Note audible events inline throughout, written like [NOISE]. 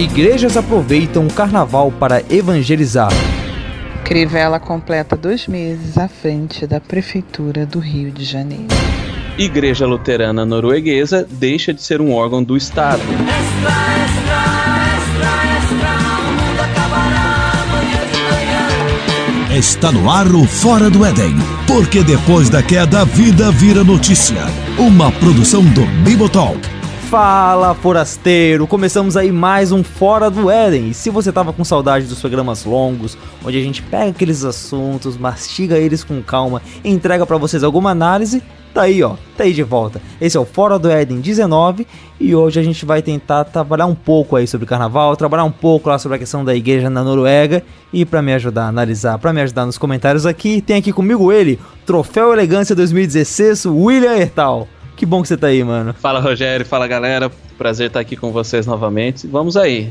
Igrejas aproveitam o carnaval para evangelizar. Crivella completa dois meses à frente da Prefeitura do Rio de Janeiro. Igreja Luterana Norueguesa deixa de ser um órgão do Estado. Está no ar o Fora do Éden, porque depois da queda a vida vira notícia. Uma produção do Bibotalk Fala, forasteiro! Começamos aí mais um Fora do Éden. E se você tava com saudade dos programas longos, onde a gente pega aqueles assuntos, mastiga eles com calma entrega para vocês alguma análise, tá aí, ó, tá aí de volta. Esse é o Fora do Éden 19 e hoje a gente vai tentar trabalhar um pouco aí sobre carnaval, trabalhar um pouco lá sobre a questão da igreja na Noruega e para me ajudar a analisar, para me ajudar nos comentários aqui, tem aqui comigo ele, Troféu Elegância 2016, William Ertal. Que bom que você tá aí, mano. Fala, Rogério. Fala, galera. Prazer estar aqui com vocês novamente. Vamos aí.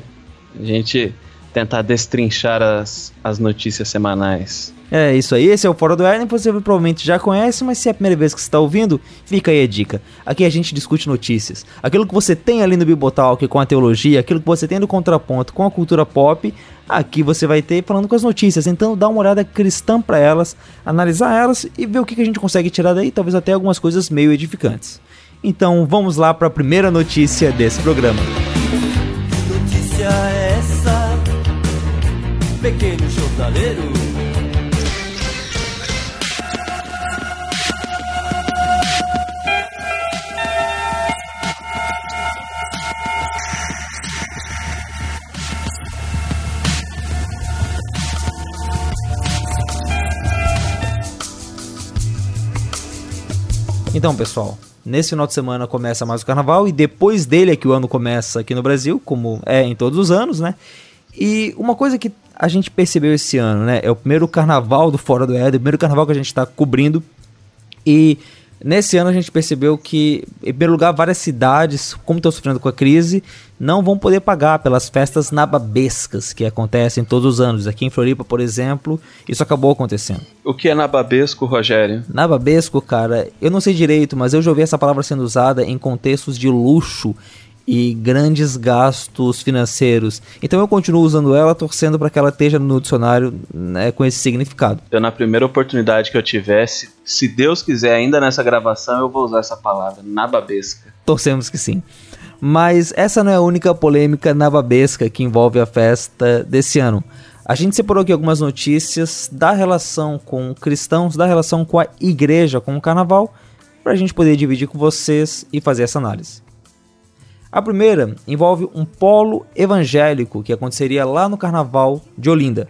A gente tentar destrinchar as, as notícias semanais. É isso aí, esse é o Fora do Éden, você provavelmente já conhece, mas se é a primeira vez que você está ouvindo, fica aí a dica. Aqui a gente discute notícias. Aquilo que você tem ali no Bibotalk com a teologia, aquilo que você tem no contraponto com a cultura pop, aqui você vai ter falando com as notícias. Então dá uma olhada cristã para elas, analisar elas e ver o que a gente consegue tirar daí, talvez até algumas coisas meio edificantes. Então vamos lá para a primeira notícia desse programa. Pequeno jornaleiro? Então, pessoal, nesse final de semana começa mais o carnaval e depois dele é que o ano começa aqui no Brasil, como é em todos os anos, né? E uma coisa que a gente percebeu esse ano, né? É o primeiro carnaval do Fora do Éden, o primeiro carnaval que a gente está cobrindo. E Nesse ano a gente percebeu que, em primeiro lugar, várias cidades, como estão sofrendo com a crise, não vão poder pagar pelas festas nababescas que acontecem todos os anos. Aqui em Floripa, por exemplo, isso acabou acontecendo. O que é nababesco, Rogério? Nababesco, cara, eu não sei direito, mas eu já ouvi essa palavra sendo usada em contextos de luxo e grandes gastos financeiros. Então eu continuo usando ela, torcendo para que ela esteja no dicionário né, com esse significado. Eu, na primeira oportunidade que eu tivesse, se Deus quiser, ainda nessa gravação, eu vou usar essa palavra, nababesca. Torcemos que sim. Mas essa não é a única polêmica nababesca que envolve a festa desse ano. A gente separou aqui algumas notícias da relação com cristãos, da relação com a igreja, com o carnaval, para a gente poder dividir com vocês e fazer essa análise. A primeira envolve um polo evangélico que aconteceria lá no Carnaval de Olinda.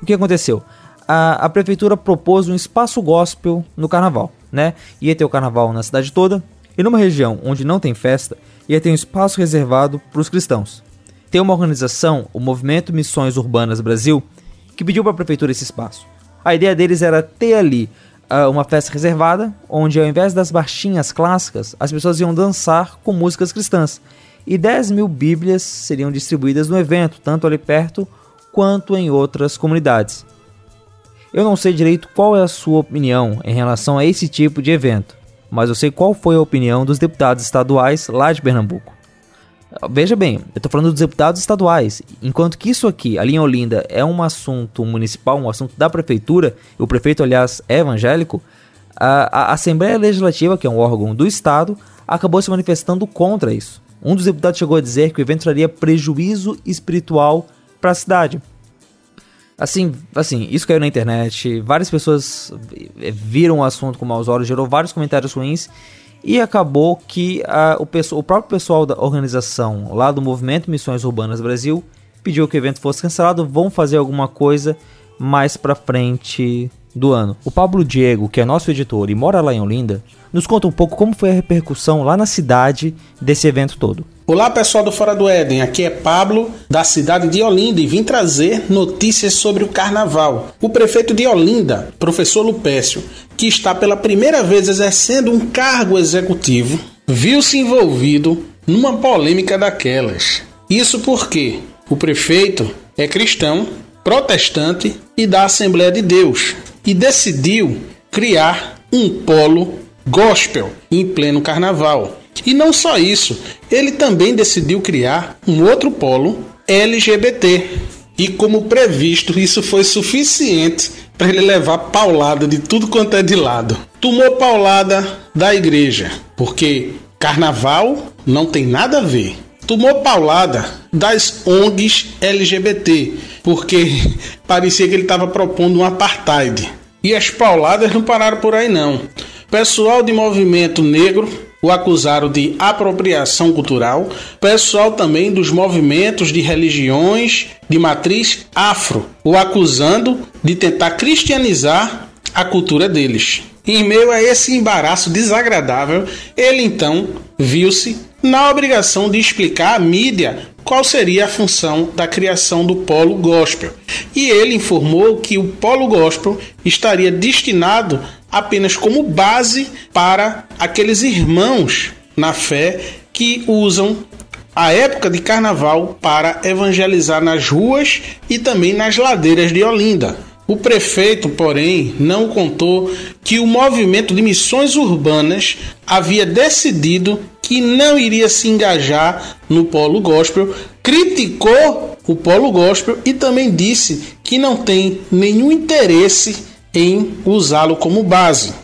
O que aconteceu? A, a prefeitura propôs um espaço gospel no Carnaval, né? Ia ter o Carnaval na cidade toda e numa região onde não tem festa, ia ter um espaço reservado para os cristãos. Tem uma organização, o Movimento Missões Urbanas Brasil, que pediu para a prefeitura esse espaço. A ideia deles era ter ali uma festa reservada, onde ao invés das marchinhas clássicas, as pessoas iam dançar com músicas cristãs. E 10 mil Bíblias seriam distribuídas no evento, tanto ali perto quanto em outras comunidades. Eu não sei direito qual é a sua opinião em relação a esse tipo de evento, mas eu sei qual foi a opinião dos deputados estaduais lá de Pernambuco. Veja bem, eu estou falando dos deputados estaduais, enquanto que isso aqui, a linha Olinda, é um assunto municipal, um assunto da prefeitura, e o prefeito, aliás, é evangélico, a, a Assembleia Legislativa, que é um órgão do Estado, acabou se manifestando contra isso. Um dos deputados chegou a dizer que o evento traria prejuízo espiritual para a cidade. Assim, assim, isso caiu na internet, várias pessoas viram o assunto com maus olhos, gerou vários comentários ruins e acabou que a, o, o próprio pessoal da organização lá do Movimento Missões Urbanas Brasil pediu que o evento fosse cancelado, vão fazer alguma coisa mais pra frente do ano. O Pablo Diego, que é nosso editor e mora lá em Olinda, nos conta um pouco como foi a repercussão lá na cidade desse evento todo. Olá pessoal do Fora do Éden, aqui é Pablo da cidade de Olinda e vim trazer notícias sobre o carnaval. O prefeito de Olinda, professor Lupécio, que está pela primeira vez exercendo um cargo executivo, viu-se envolvido numa polêmica daquelas. Isso porque o prefeito é cristão, protestante e da Assembleia de Deus e decidiu criar um polo gospel em pleno carnaval. E não só isso, ele também decidiu criar um outro polo LGBT. E como previsto, isso foi suficiente para ele levar paulada de tudo quanto é de lado. Tomou paulada da igreja, porque carnaval não tem nada a ver. Tomou paulada das ONGs LGBT, porque [LAUGHS] parecia que ele estava propondo um apartheid. E as pauladas não pararam por aí não. Pessoal de movimento negro o acusaram de apropriação cultural, pessoal também dos movimentos de religiões de matriz afro, o acusando de tentar cristianizar a cultura deles. Em meio a esse embaraço desagradável, ele então viu-se na obrigação de explicar à mídia qual seria a função da criação do polo gospel. E ele informou que o polo gospel estaria destinado apenas como base para aqueles irmãos na fé que usam a época de carnaval para evangelizar nas ruas e também nas ladeiras de Olinda. O prefeito, porém, não contou que o movimento de missões urbanas havia decidido que não iria se engajar no polo gospel, criticou o polo gospel e também disse que não tem nenhum interesse em usá-lo como base.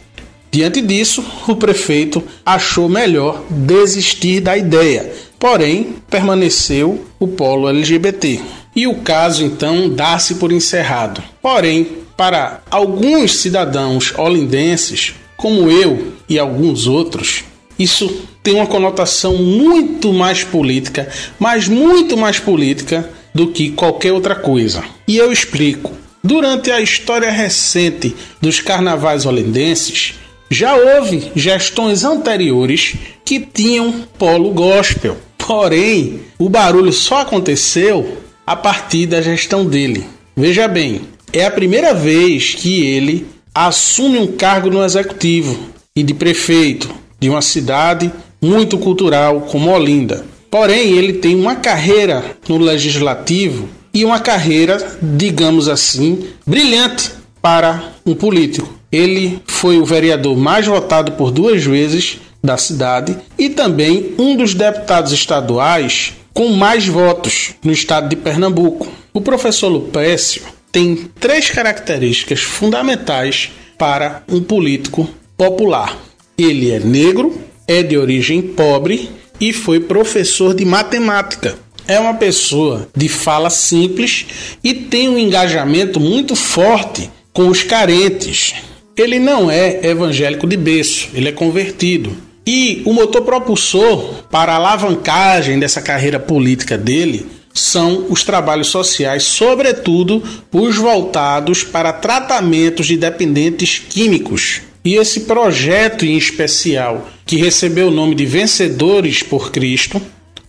Diante disso, o prefeito achou melhor desistir da ideia, porém permaneceu o polo LGBT. E o caso então dá-se por encerrado. Porém, para alguns cidadãos holindenses, como eu e alguns outros, isso tem uma conotação muito mais política, mas muito mais política do que qualquer outra coisa. E eu explico. Durante a história recente dos carnavais holendenses, já houve gestões anteriores que tinham polo gospel. Porém, o barulho só aconteceu a partir da gestão dele. Veja bem, é a primeira vez que ele assume um cargo no executivo e de prefeito de uma cidade muito cultural como Olinda. Porém, ele tem uma carreira no legislativo e uma carreira, digamos assim, brilhante para um político. Ele foi o vereador mais votado por duas vezes da cidade e também um dos deputados estaduais com mais votos no estado de Pernambuco. O professor Lupécio tem três características fundamentais para um político popular. Ele é negro, é de origem pobre e foi professor de matemática é uma pessoa de fala simples e tem um engajamento muito forte com os carentes. Ele não é evangélico de berço, ele é convertido. E o motor propulsor para a alavancagem dessa carreira política dele são os trabalhos sociais, sobretudo os voltados para tratamentos de dependentes químicos. E esse projeto em especial, que recebeu o nome de Vencedores por Cristo,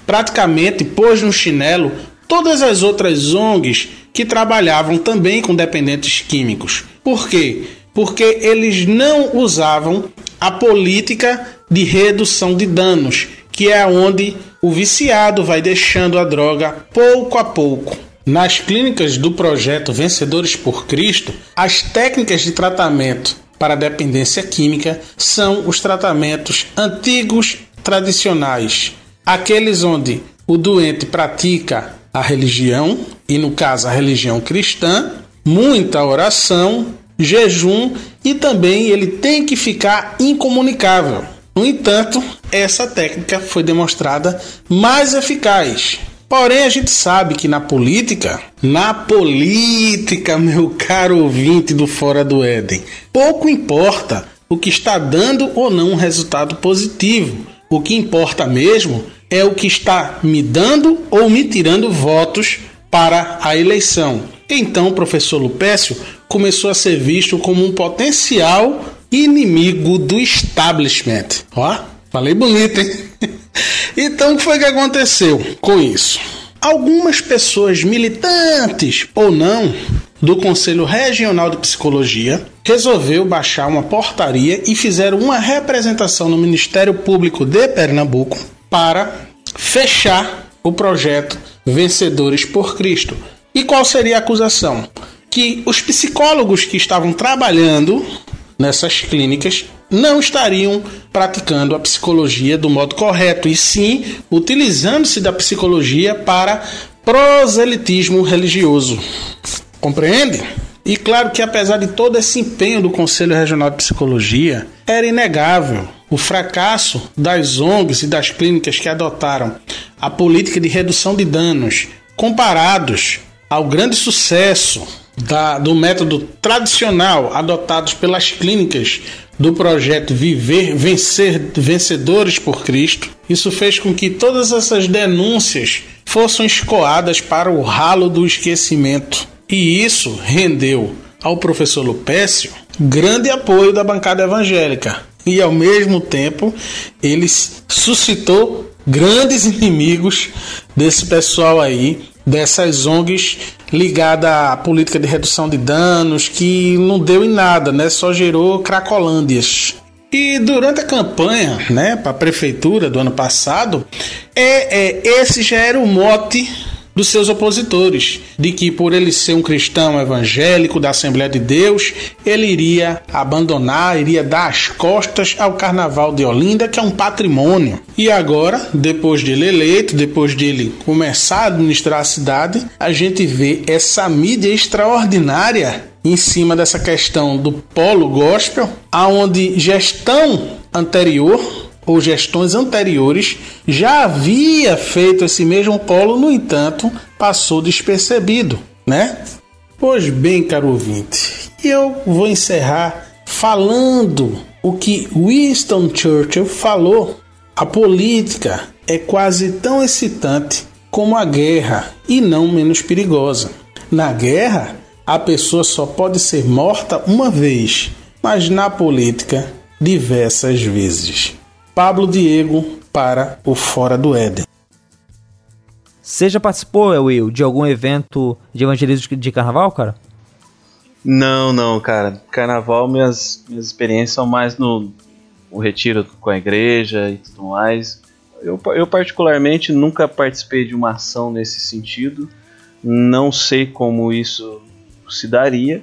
praticamente pôs no chinelo todas as outras ONGs que trabalhavam também com dependentes químicos. Por quê? Porque eles não usavam a política de redução de danos, que é onde o viciado vai deixando a droga pouco a pouco. Nas clínicas do projeto Vencedores por Cristo, as técnicas de tratamento para dependência química são os tratamentos antigos tradicionais, aqueles onde o doente pratica a religião, e no caso a religião cristã, muita oração, jejum e também ele tem que ficar incomunicável. No entanto, essa técnica foi demonstrada mais eficaz. Porém, a gente sabe que na política, na política, meu caro ouvinte do Fora do Éden, pouco importa o que está dando ou não um resultado positivo. O que importa mesmo é o que está me dando ou me tirando votos para a eleição. Então, o professor Lupécio começou a ser visto como um potencial inimigo do establishment. Ó, falei bonito, hein? [LAUGHS] então, o que foi que aconteceu com isso? Algumas pessoas militantes ou não do Conselho Regional de Psicologia resolveu baixar uma portaria e fizeram uma representação no Ministério Público de Pernambuco para fechar o projeto Vencedores por Cristo. E qual seria a acusação? Que os psicólogos que estavam trabalhando nessas clínicas não estariam praticando a psicologia do modo correto, e sim utilizando-se da psicologia para proselitismo religioso. Compreende? E claro que apesar de todo esse empenho do Conselho Regional de Psicologia, era inegável o fracasso das ONGs e das clínicas que adotaram a política de redução de danos comparados ao grande sucesso da, do método tradicional adotados pelas clínicas do projeto Viver Vencer Vencedores por Cristo. Isso fez com que todas essas denúncias fossem escoadas para o ralo do esquecimento. E isso rendeu ao professor Lupécio grande apoio da bancada evangélica. E ao mesmo tempo, ele suscitou grandes inimigos desse pessoal aí, dessas ONGs ligadas à política de redução de danos, que não deu em nada, né? Só gerou cracolândias. E durante a campanha, né, para a prefeitura do ano passado, é, é esse já era o mote dos seus opositores, de que por ele ser um cristão evangélico da Assembleia de Deus, ele iria abandonar, iria dar as costas ao Carnaval de Olinda, que é um patrimônio. E agora, depois dele eleito, depois dele começar a administrar a cidade, a gente vê essa mídia extraordinária em cima dessa questão do polo gospel, aonde gestão anterior ou gestões anteriores já havia feito esse mesmo polo, no entanto, passou despercebido, né? Pois bem, caro ouvinte, eu vou encerrar falando o que Winston Churchill falou. A política é quase tão excitante como a guerra e não menos perigosa. Na guerra, a pessoa só pode ser morta uma vez, mas na política, diversas vezes. Pablo Diego para o Fora do Éden. Você já participou, Will, de algum evento de evangelismo de carnaval, cara? Não, não, cara. Carnaval, minhas, minhas experiências são mais no, no retiro com a igreja e tudo mais. Eu, eu, particularmente, nunca participei de uma ação nesse sentido. Não sei como isso se daria,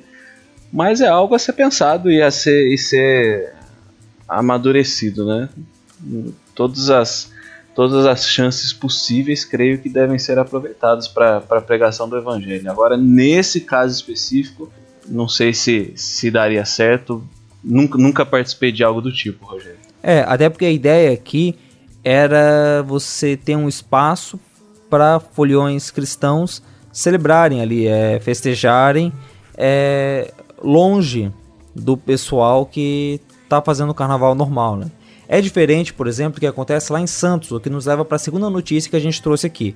mas é algo a ser pensado e a ser, e ser amadurecido, né? Todas as todas as chances possíveis, creio que devem ser aproveitadas para a pregação do evangelho. Agora, nesse caso específico, não sei se, se daria certo. Nunca, nunca participei de algo do tipo, Rogério. É, até porque a ideia aqui era você ter um espaço para foliões cristãos celebrarem ali, é, festejarem é, longe do pessoal que está fazendo o carnaval normal, né? É diferente, por exemplo, do que acontece lá em Santos, o que nos leva para a segunda notícia que a gente trouxe aqui.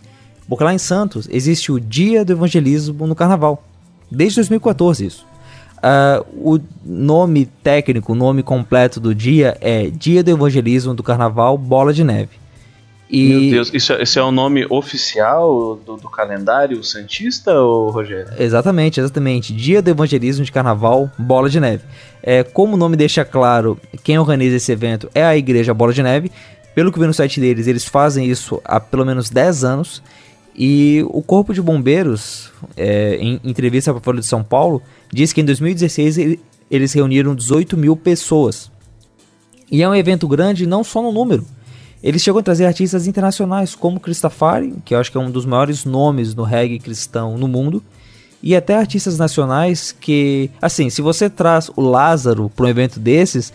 Porque lá em Santos existe o Dia do Evangelismo no Carnaval. Desde 2014 isso. Uh, o nome técnico, o nome completo do dia é Dia do Evangelismo do Carnaval Bola de Neve. E... Meu Deus, isso, é, isso é o nome oficial do, do calendário Santista, ou Rogério? Exatamente, exatamente. Dia do Evangelismo de Carnaval Bola de Neve. É, como o nome deixa claro, quem organiza esse evento é a Igreja Bola de Neve. Pelo que vi no site deles, eles fazem isso há pelo menos 10 anos. E o Corpo de Bombeiros, é, em entrevista para a Folha de São Paulo, diz que em 2016 eles reuniram 18 mil pessoas. E é um evento grande não só no número, eles chegam a trazer artistas internacionais como Christafari, que eu acho que é um dos maiores nomes no reggae cristão no mundo, e até artistas nacionais que, assim, se você traz o Lázaro para um evento desses,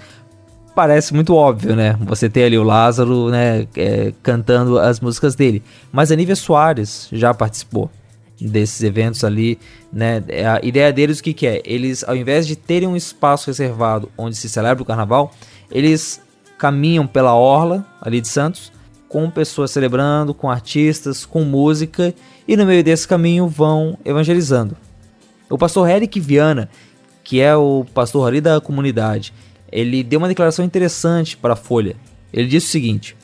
parece muito óbvio, né? Você ter ali o Lázaro, né, é, cantando as músicas dele. Mas a Nívia Soares já participou desses eventos ali, né? A ideia deles o que, que é? Eles, ao invés de terem um espaço reservado onde se celebra o carnaval, eles caminham pela orla ali de Santos, com pessoas celebrando, com artistas, com música, e no meio desse caminho vão evangelizando. O pastor Eric Viana, que é o pastor ali da comunidade, ele deu uma declaração interessante para a Folha. Ele disse o seguinte: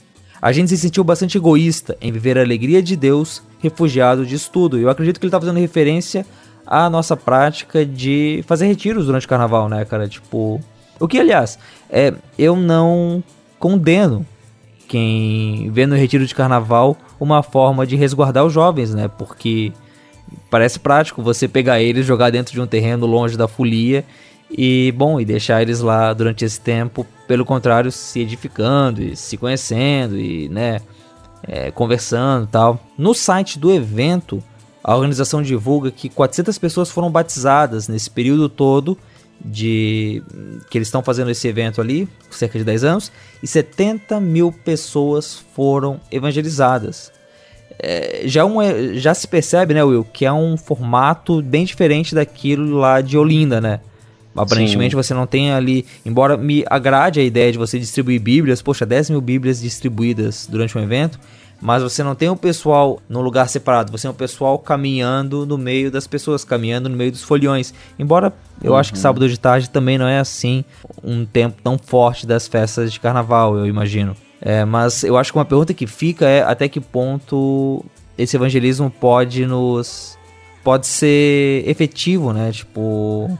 A gente se sentiu bastante egoísta em viver a alegria de Deus refugiado de estudo. Eu acredito que ele está fazendo referência à nossa prática de fazer retiros durante o carnaval, né, cara? Tipo, o que, aliás, é, eu não condeno quem vê no retiro de carnaval uma forma de resguardar os jovens, né? Porque parece prático você pegar eles, jogar dentro de um terreno longe da folia e, bom, e deixar eles lá durante esse tempo, pelo contrário, se edificando e se conhecendo e, né, é, conversando tal. No site do evento A organização divulga que 400 pessoas foram batizadas nesse período todo de que eles estão fazendo esse evento ali, cerca de 10 anos, e 70 mil pessoas foram evangelizadas. É, já, um, já se percebe, né, Will, que é um formato bem diferente daquilo lá de Olinda, né? Aparentemente Sim. você não tem ali, embora me agrade a ideia de você distribuir bíblias, poxa, 10 mil bíblias distribuídas durante um evento, mas você não tem o pessoal num lugar separado, você tem o pessoal caminhando no meio das pessoas, caminhando no meio dos foliões. Embora eu uhum. acho que uhum. sábado de tarde também não é assim um tempo tão forte das festas de carnaval, eu imagino. É, mas eu acho que uma pergunta que fica é até que ponto esse evangelismo pode nos pode ser efetivo, né? Tipo,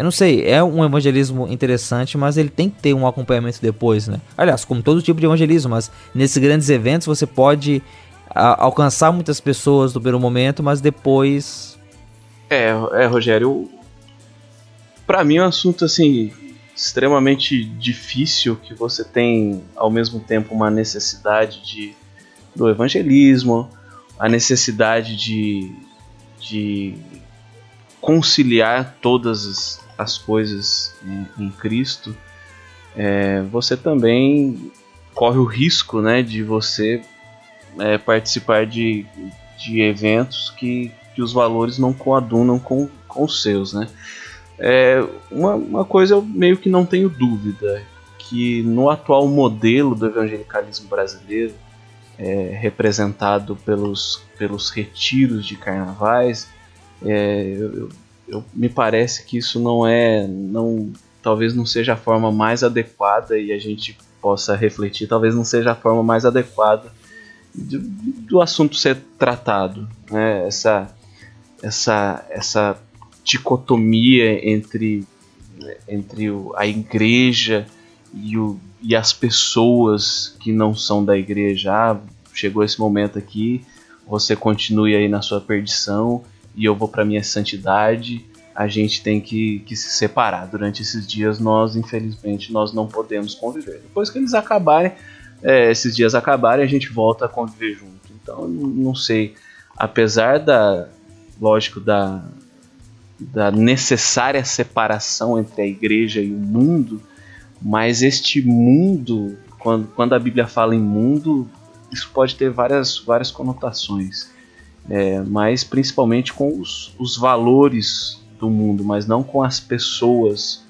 eu não sei, é um evangelismo interessante, mas ele tem que ter um acompanhamento depois, né? Aliás, como todo tipo de evangelismo, mas nesses grandes eventos você pode a, alcançar muitas pessoas no primeiro momento, mas depois. É, é Rogério, para mim é um assunto assim extremamente difícil que você tem ao mesmo tempo uma necessidade de do evangelismo, a necessidade de, de conciliar todas as, as coisas em, em Cristo, é, você também corre o risco né, de você é, participar de, de eventos que, que os valores não coadunam com, com os seus. Né? É, uma, uma coisa eu meio que não tenho dúvida, que no atual modelo do evangelicalismo brasileiro, é, representado pelos, pelos retiros de carnavais, é, eu, eu, me parece que isso não é, não, talvez não seja a forma mais adequada e a gente possa refletir, talvez não seja a forma mais adequada do, do assunto ser tratado, né? Essa, essa, essa dicotomia entre, entre a igreja e, o, e as pessoas que não são da igreja. Ah, chegou esse momento aqui, você continue aí na sua perdição e eu vou para minha santidade, a gente tem que, que se separar. Durante esses dias nós, infelizmente, nós não podemos conviver. Depois que eles acabarem, é, esses dias acabarem, a gente volta a conviver junto. Então, não sei, apesar da, lógico, da, da necessária separação entre a igreja e o mundo, mas este mundo, quando, quando a Bíblia fala em mundo, isso pode ter várias, várias conotações é, mas principalmente com os, os, valores do mundo, mas não com as pessoas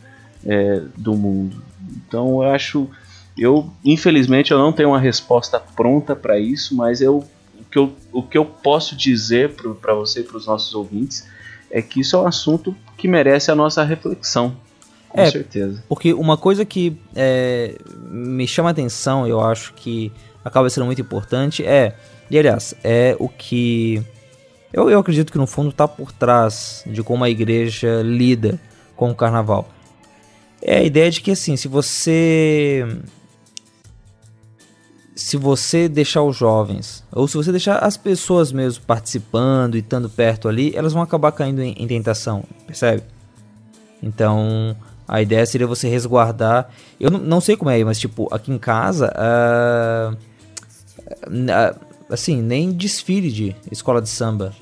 é, do mundo. Então eu acho, eu infelizmente eu não tenho uma resposta pronta para isso, mas eu o que eu, o que eu posso dizer para você e para os nossos ouvintes é que isso é um assunto que merece a nossa reflexão. Com é, certeza. Porque uma coisa que é, me chama a atenção, eu acho que acaba sendo muito importante, é e aliás, é o que eu, eu acredito que no fundo está por trás de como a igreja lida com o carnaval. É a ideia de que assim, se você se você deixar os jovens, ou se você deixar as pessoas mesmo participando e estando perto ali, elas vão acabar caindo em, em tentação, percebe? Então, a ideia seria você resguardar. Eu não, sei como é, mas tipo, aqui em casa, uh, uh, assim, nem desfile de escola de samba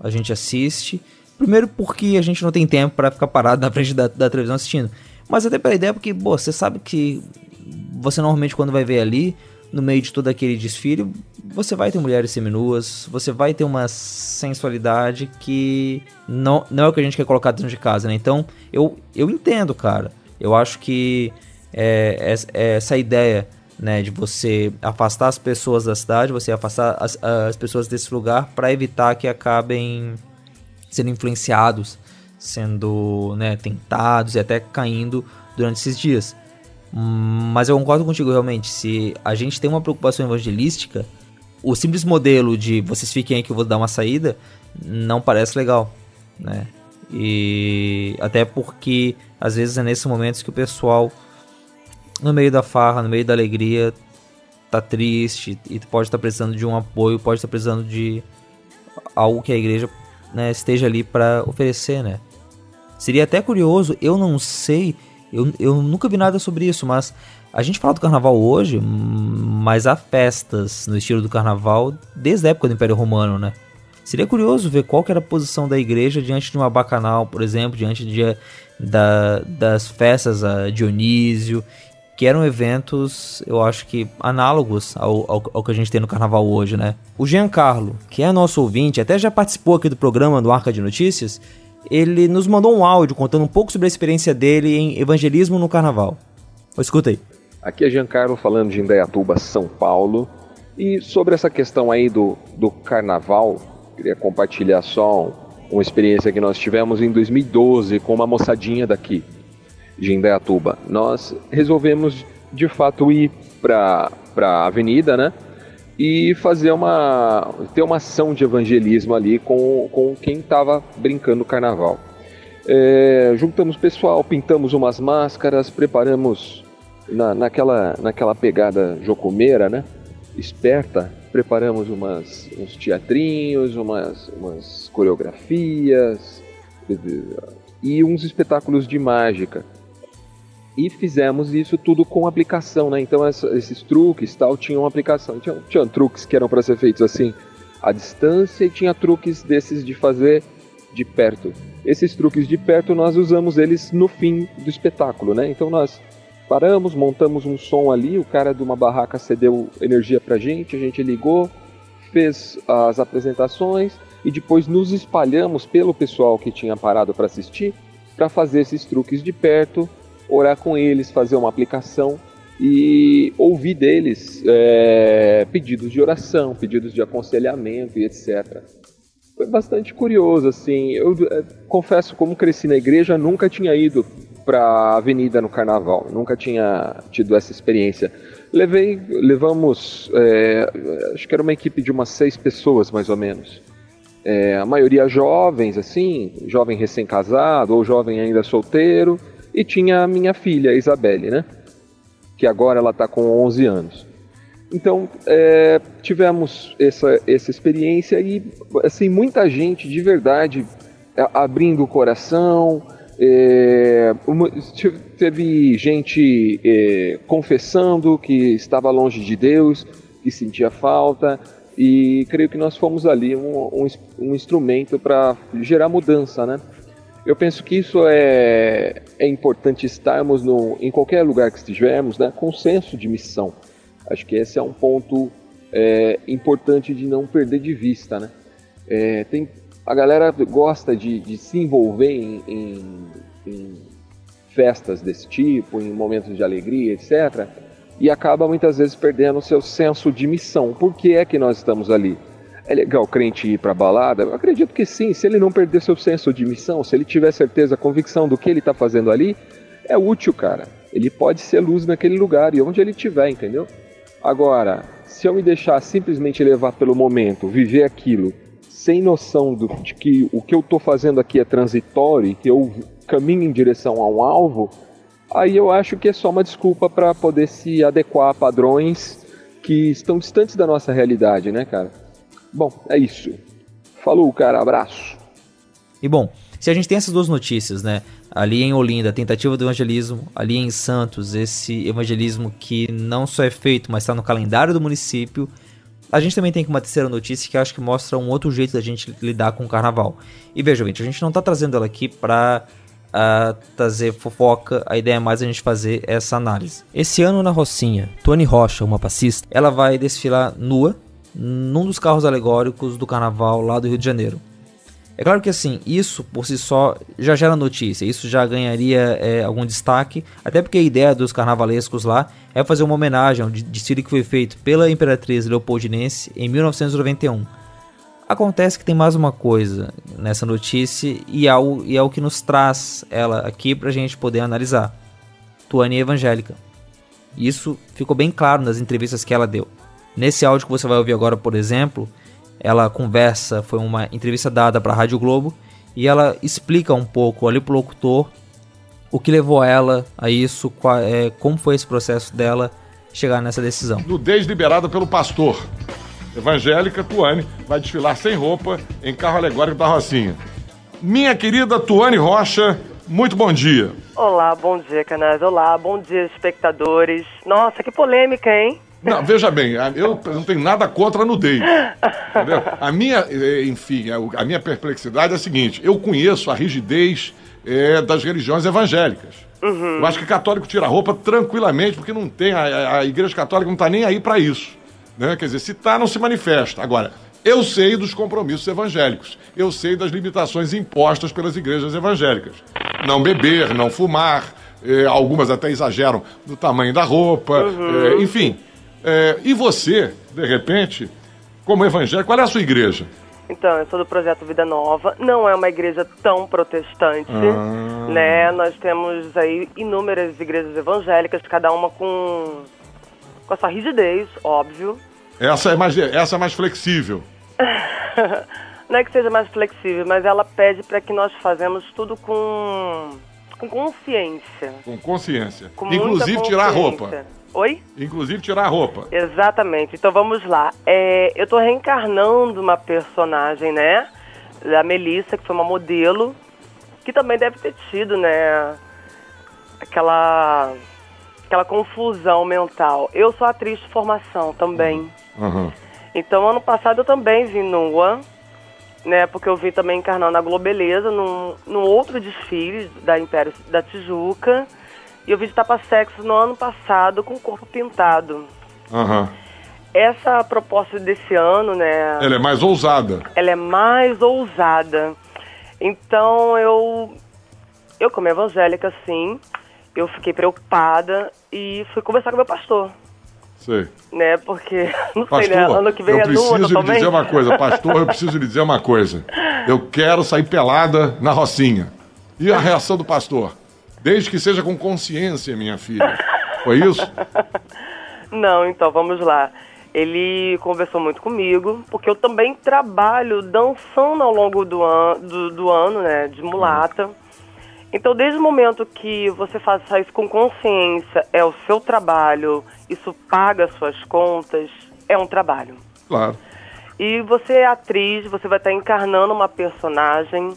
a gente assiste. Primeiro porque a gente não tem tempo para ficar parado na frente da, da, televisão assistindo. Mas até pela ideia porque, pô, você sabe que você normalmente quando vai ver ali, no meio de todo aquele desfile, você vai ter mulheres seminuas, você vai ter uma sensualidade que não, não é o que a gente quer colocar dentro de casa, né? Então, eu, eu entendo, cara. Eu acho que é, é, essa ideia né, de você afastar as pessoas da cidade, você afastar as, as pessoas desse lugar para evitar que acabem sendo influenciados, sendo né, tentados e até caindo durante esses dias. Mas eu concordo contigo realmente, se a gente tem uma preocupação evangelística, o simples modelo de vocês fiquem aí que eu vou dar uma saída não parece legal, né? E até porque às vezes é nesses momentos que o pessoal no meio da farra, no meio da alegria, tá triste e pode estar tá precisando de um apoio, pode estar tá precisando de algo que a igreja né, esteja ali para oferecer, né? Seria até curioso, eu não sei, eu, eu nunca vi nada sobre isso, mas a gente fala do carnaval hoje, mas há festas no estilo do carnaval desde a época do Império Romano, né? Seria curioso ver qual era a posição da igreja diante de uma bacanal, por exemplo, diante de, da, das festas a Dionísio, que eram eventos, eu acho que análogos ao, ao, ao, que a gente tem no carnaval hoje, né? O Giancarlo, que é nosso ouvinte, até já participou aqui do programa do Arca de Notícias, ele nos mandou um áudio contando um pouco sobre a experiência dele em evangelismo no carnaval. Escuta aí. Aqui é Giancarlo falando de Indaiatuba, São Paulo. E sobre essa questão aí do, do carnaval, queria compartilhar só uma experiência que nós tivemos em 2012 com uma moçadinha daqui de Indaiatuba. Nós resolvemos de fato ir para a avenida, né? E fazer uma ter uma ação de evangelismo ali com, com quem estava brincando carnaval. É, juntamos pessoal, pintamos umas máscaras, preparamos na, naquela, naquela pegada jocomeira, né? Esperta, preparamos umas, uns teatrinhos, umas, umas coreografias e uns espetáculos de mágica. E fizemos isso tudo com aplicação, né? Então essa, esses truques tal tinham aplicação. Tinha, tinha truques que eram para ser feitos assim à distância e tinha truques desses de fazer de perto. Esses truques de perto nós usamos eles no fim do espetáculo, né? Então nós paramos, montamos um som ali, o cara de uma barraca cedeu energia pra gente, a gente ligou, fez as apresentações e depois nos espalhamos pelo pessoal que tinha parado para assistir para fazer esses truques de perto orar com eles, fazer uma aplicação e ouvir deles é, pedidos de oração, pedidos de aconselhamento e etc. Foi bastante curioso, assim. Eu é, confesso, como cresci na igreja, nunca tinha ido para a avenida no carnaval, nunca tinha tido essa experiência. Levei, levamos, é, acho que era uma equipe de umas seis pessoas mais ou menos. É, a maioria jovens, assim, jovem recém-casado ou jovem ainda solteiro e tinha a minha filha, Isabelle, né? Que agora ela está com 11 anos. Então, é, tivemos essa, essa experiência e, assim, muita gente de verdade abrindo o coração. É, uma, teve gente é, confessando que estava longe de Deus, que sentia falta, e creio que nós fomos ali um, um, um instrumento para gerar mudança, né? Eu penso que isso é, é importante estarmos no, em qualquer lugar que estivermos, né, com senso de missão. Acho que esse é um ponto é, importante de não perder de vista, né? É, tem, a galera gosta de, de se envolver em, em, em, festas desse tipo, em momentos de alegria, etc. E acaba muitas vezes perdendo o seu senso de missão. Por que é que nós estamos ali? É legal o crente ir para balada? Eu acredito que sim. Se ele não perder seu senso de missão, se ele tiver certeza, convicção do que ele está fazendo ali, é útil, cara. Ele pode ser luz naquele lugar e onde ele estiver, entendeu? Agora, se eu me deixar simplesmente levar pelo momento, viver aquilo, sem noção do, de que o que eu estou fazendo aqui é transitório e que eu caminho em direção a um alvo, aí eu acho que é só uma desculpa para poder se adequar a padrões que estão distantes da nossa realidade, né, cara? Bom, é isso. Falou, cara. Abraço. E bom, se a gente tem essas duas notícias, né? Ali em Olinda, a tentativa do evangelismo, ali em Santos, esse evangelismo que não só é feito, mas está no calendário do município. A gente também tem uma terceira notícia que acho que mostra um outro jeito da gente lidar com o carnaval. E veja, gente, a gente não está trazendo ela aqui para uh, ah, trazer fofoca, a ideia é mais a gente fazer essa análise. Esse ano na Rocinha, Tony Rocha, uma passista, ela vai desfilar nua num dos carros alegóricos do carnaval lá do Rio de Janeiro. É claro que assim, isso por si só já gera notícia, isso já ganharia é, algum destaque, até porque a ideia dos carnavalescos lá é fazer uma homenagem ao desfile que foi feito pela Imperatriz Leopoldinense em 1991. Acontece que tem mais uma coisa nessa notícia e é o, e é o que nos traz ela aqui para a gente poder analisar. Tuane evangélica. Isso ficou bem claro nas entrevistas que ela deu. Nesse áudio que você vai ouvir agora, por exemplo, ela conversa, foi uma entrevista dada para a Rádio Globo, e ela explica um pouco ali pro locutor o que levou ela a isso, qual, é, como foi esse processo dela chegar nessa decisão. Nudez liberada pelo pastor. Evangélica Tuane vai desfilar sem roupa em carro alegórico da Rocinha. Minha querida Tuane Rocha, muito bom dia. Olá, bom dia, canais. Olá, bom dia, espectadores. Nossa, que polêmica, hein? Não, veja bem, eu não tenho nada contra a nudez. Entendeu? A minha, eh, enfim, a, a minha perplexidade é a seguinte: eu conheço a rigidez eh, das religiões evangélicas. Eu acho que católico tira a roupa tranquilamente, porque não tem. A, a- igreja católica não está nem aí para isso. Né? Quer dizer, se está, não se manifesta. Agora, eu sei dos compromissos evangélicos. Eu sei das limitações impostas pelas igrejas evangélicas. Não beber, não fumar. eh, algumas até exageram do tamanho da roupa. eh, enfim. Eh, e você, de repente, como evangélico, qual é a sua igreja? Então, eu sou do projeto Vida Nova. Não é uma igreja tão protestante, Ah. né? Nós temos aí inúmeras igrejas evangélicas, cada uma com com a sua rigidez, óbvio. Essa é mais, essa é mais flexível. [LAUGHS] Não é que seja mais flexível, mas ela pede para que nós fazemos tudo com com consciência. Com consciência. Com Inclusive tirar a roupa. Oi? Inclusive tirar a roupa. Exatamente. Então vamos lá. É, eu tô reencarnando uma personagem, né? Da Melissa, que foi uma modelo, que também deve ter tido, né? Aquela. aquela confusão mental. Eu sou atriz de formação também. Aham. Então ano passado eu também vi nua, né? Porque eu vi também encarnando a Globeleza num, num outro desfile da Império da Tijuca. E eu de tapa-sexo no ano passado com o corpo pintado. Aham. Essa proposta desse ano, né? Ela é mais ousada. ela é mais ousada. Então eu, eu como evangélica, sim, eu fiquei preocupada e fui conversar com meu pastor, Sei. né? Porque [LAUGHS] não sei, Pastor, né? Ano que vem eu é preciso lhe totalmente. dizer uma coisa. Pastor, eu preciso lhe dizer uma coisa. Eu quero sair pelada na rocinha. E a reação do pastor? Desde que seja com consciência, minha filha. Foi isso? [LAUGHS] Não, então vamos lá. Ele conversou muito comigo, porque eu também trabalho dançando ao longo do, an do, do ano, né, de mulata. Então, desde o momento que você faz isso com consciência, é o seu trabalho, isso paga suas contas, é um trabalho. Claro. E você é atriz, você vai estar encarnando uma personagem,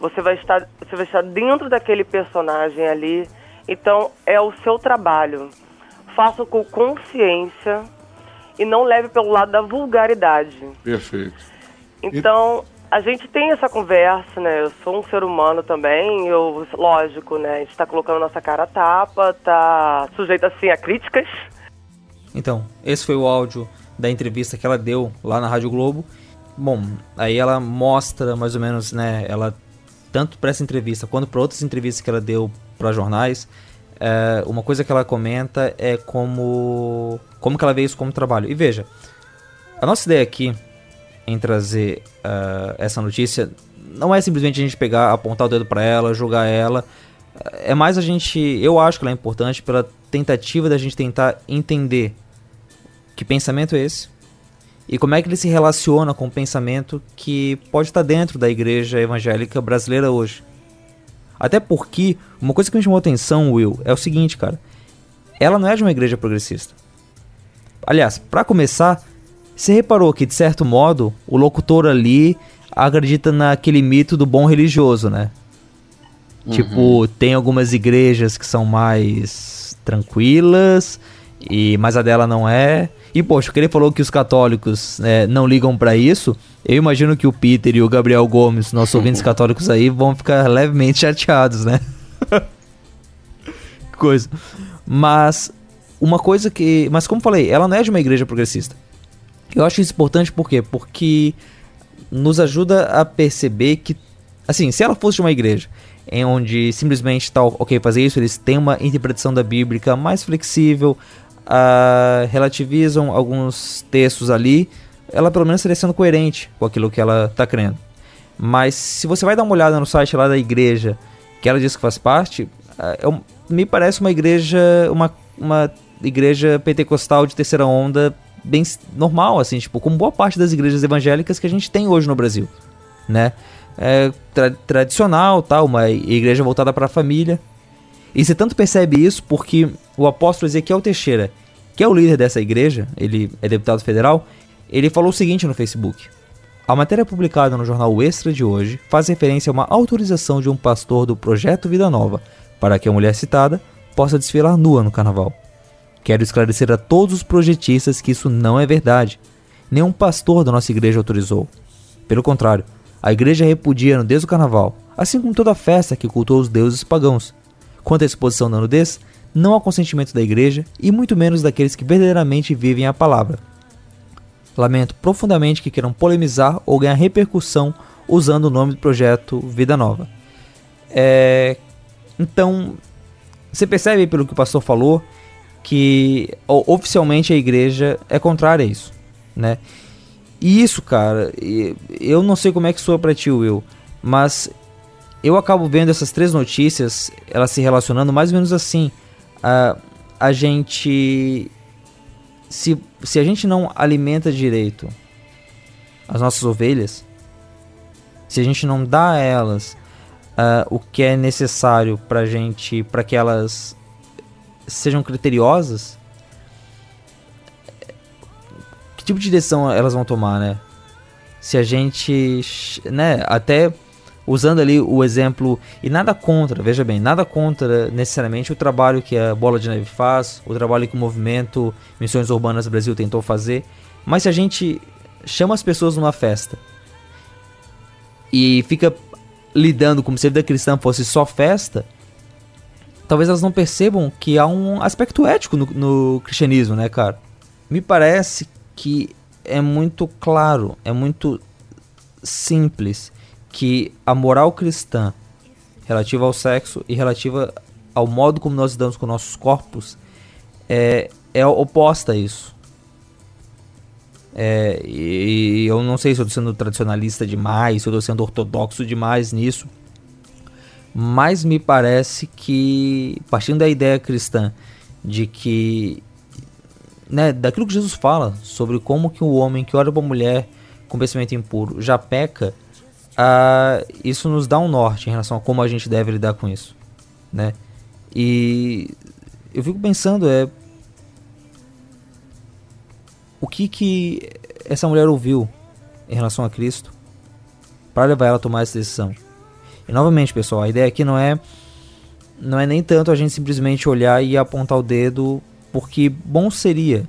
você vai estar, você vai estar dentro daquele personagem ali. Então é o seu trabalho. Faça com consciência e não leve pelo lado da vulgaridade. Perfeito. Então, a gente tem essa conversa, né? Eu sou um ser humano também, eu, lógico, né? A gente tá colocando nossa cara a tapa, tá sujeito assim a críticas. Então, esse foi o áudio da entrevista que ela deu lá na Rádio Globo. Bom, aí ela mostra mais ou menos, né? Ela tanto para essa entrevista quanto para outras entrevistas que ela deu para jornais, é, uma coisa que ela comenta é como como que ela vê isso como trabalho. E veja, a nossa ideia aqui em trazer uh, essa notícia não é simplesmente a gente pegar, apontar o dedo para ela, julgar ela. É mais a gente, eu acho que ela é importante pela tentativa da gente tentar entender que pensamento é esse e como é que ele se relaciona com o pensamento que pode estar dentro da igreja evangélica brasileira hoje. Até porque, uma coisa que me chamou a atenção, Will, é o seguinte, cara. Ela não é de uma igreja progressista. Aliás, para começar, você reparou que, de certo modo, o locutor ali acredita naquele mito do bom religioso, né? Uhum. Tipo, tem algumas igrejas que são mais tranquilas, e mas a dela não é. E, poxa, que ele falou que os católicos né, não ligam para isso, eu imagino que o Peter e o Gabriel Gomes, nossos ouvintes [LAUGHS] católicos aí, vão ficar levemente chateados, né? [LAUGHS] coisa. Mas, uma coisa que. Mas, como falei, ela não é de uma igreja progressista. Eu acho isso importante por quê? Porque nos ajuda a perceber que, assim, se ela fosse de uma igreja em onde simplesmente tal, ok, fazer isso, eles têm uma interpretação da Bíblia mais flexível, uh, relativizam alguns textos ali, ela pelo menos estaria sendo coerente com aquilo que ela está crendo. Mas se você vai dar uma olhada no site lá da igreja, que ela diz que faz parte, uh, é, me parece uma igreja, uma, uma igreja pentecostal de terceira onda bem normal, assim, tipo, como boa parte das igrejas evangélicas que a gente tem hoje no Brasil, né? É, tra tradicional, tal, uma igreja voltada para a família. E você tanto percebe isso porque o apóstolo Ezequiel Teixeira, que é o líder dessa igreja, ele é deputado federal, ele falou o seguinte no Facebook: A matéria publicada no jornal Extra de hoje faz referência a uma autorização de um pastor do projeto Vida Nova para que a mulher citada possa desfilar nua no carnaval. Quero esclarecer a todos os projetistas que isso não é verdade. Nenhum pastor da nossa igreja autorizou. Pelo contrário, a igreja repudia a nudez do carnaval, assim como toda festa que cultou os deuses pagãos. Quanto à exposição da nudez, não há consentimento da igreja e muito menos daqueles que verdadeiramente vivem a palavra. Lamento profundamente que queiram polemizar ou ganhar repercussão usando o nome do projeto Vida Nova. É... Então, você percebe pelo que o pastor falou que oficialmente a igreja é contrária a isso, né? E isso, cara, eu não sei como é que soa pra ti, Will, mas eu acabo vendo essas três notícias, elas se relacionando mais ou menos assim. A, a gente. Se, se a gente não alimenta direito as nossas ovelhas, se a gente não dá a elas uh, o que é necessário pra gente, para que elas sejam criteriosas, que tipo de decisão elas vão tomar, né? Se a gente, né, até usando ali o exemplo e nada contra, veja bem, nada contra necessariamente o trabalho que a Bola de Neve faz, o trabalho que o movimento Missões Urbanas Brasil tentou fazer, mas se a gente chama as pessoas numa festa e fica lidando como se a vida cristã fosse só festa, talvez elas não percebam que há um aspecto ético no, no cristianismo, né, cara? Me parece que é muito claro, é muito simples que a moral cristã relativa ao sexo e relativa ao modo como nós lidamos com nossos corpos é, é oposta a isso. É, e eu não sei se eu estou sendo tradicionalista demais, se eu estou sendo ortodoxo demais nisso, mas me parece que, partindo da ideia cristã de que, né, daquilo que Jesus fala sobre como que o homem que olha para a mulher com pensamento impuro já peca, uh, isso nos dá um norte em relação a como a gente deve lidar com isso, né? E eu fico pensando é o que que essa mulher ouviu em relação a Cristo para levar ela a tomar essa decisão. E novamente, pessoal, a ideia aqui não é não é nem tanto a gente simplesmente olhar e apontar o dedo, porque bom seria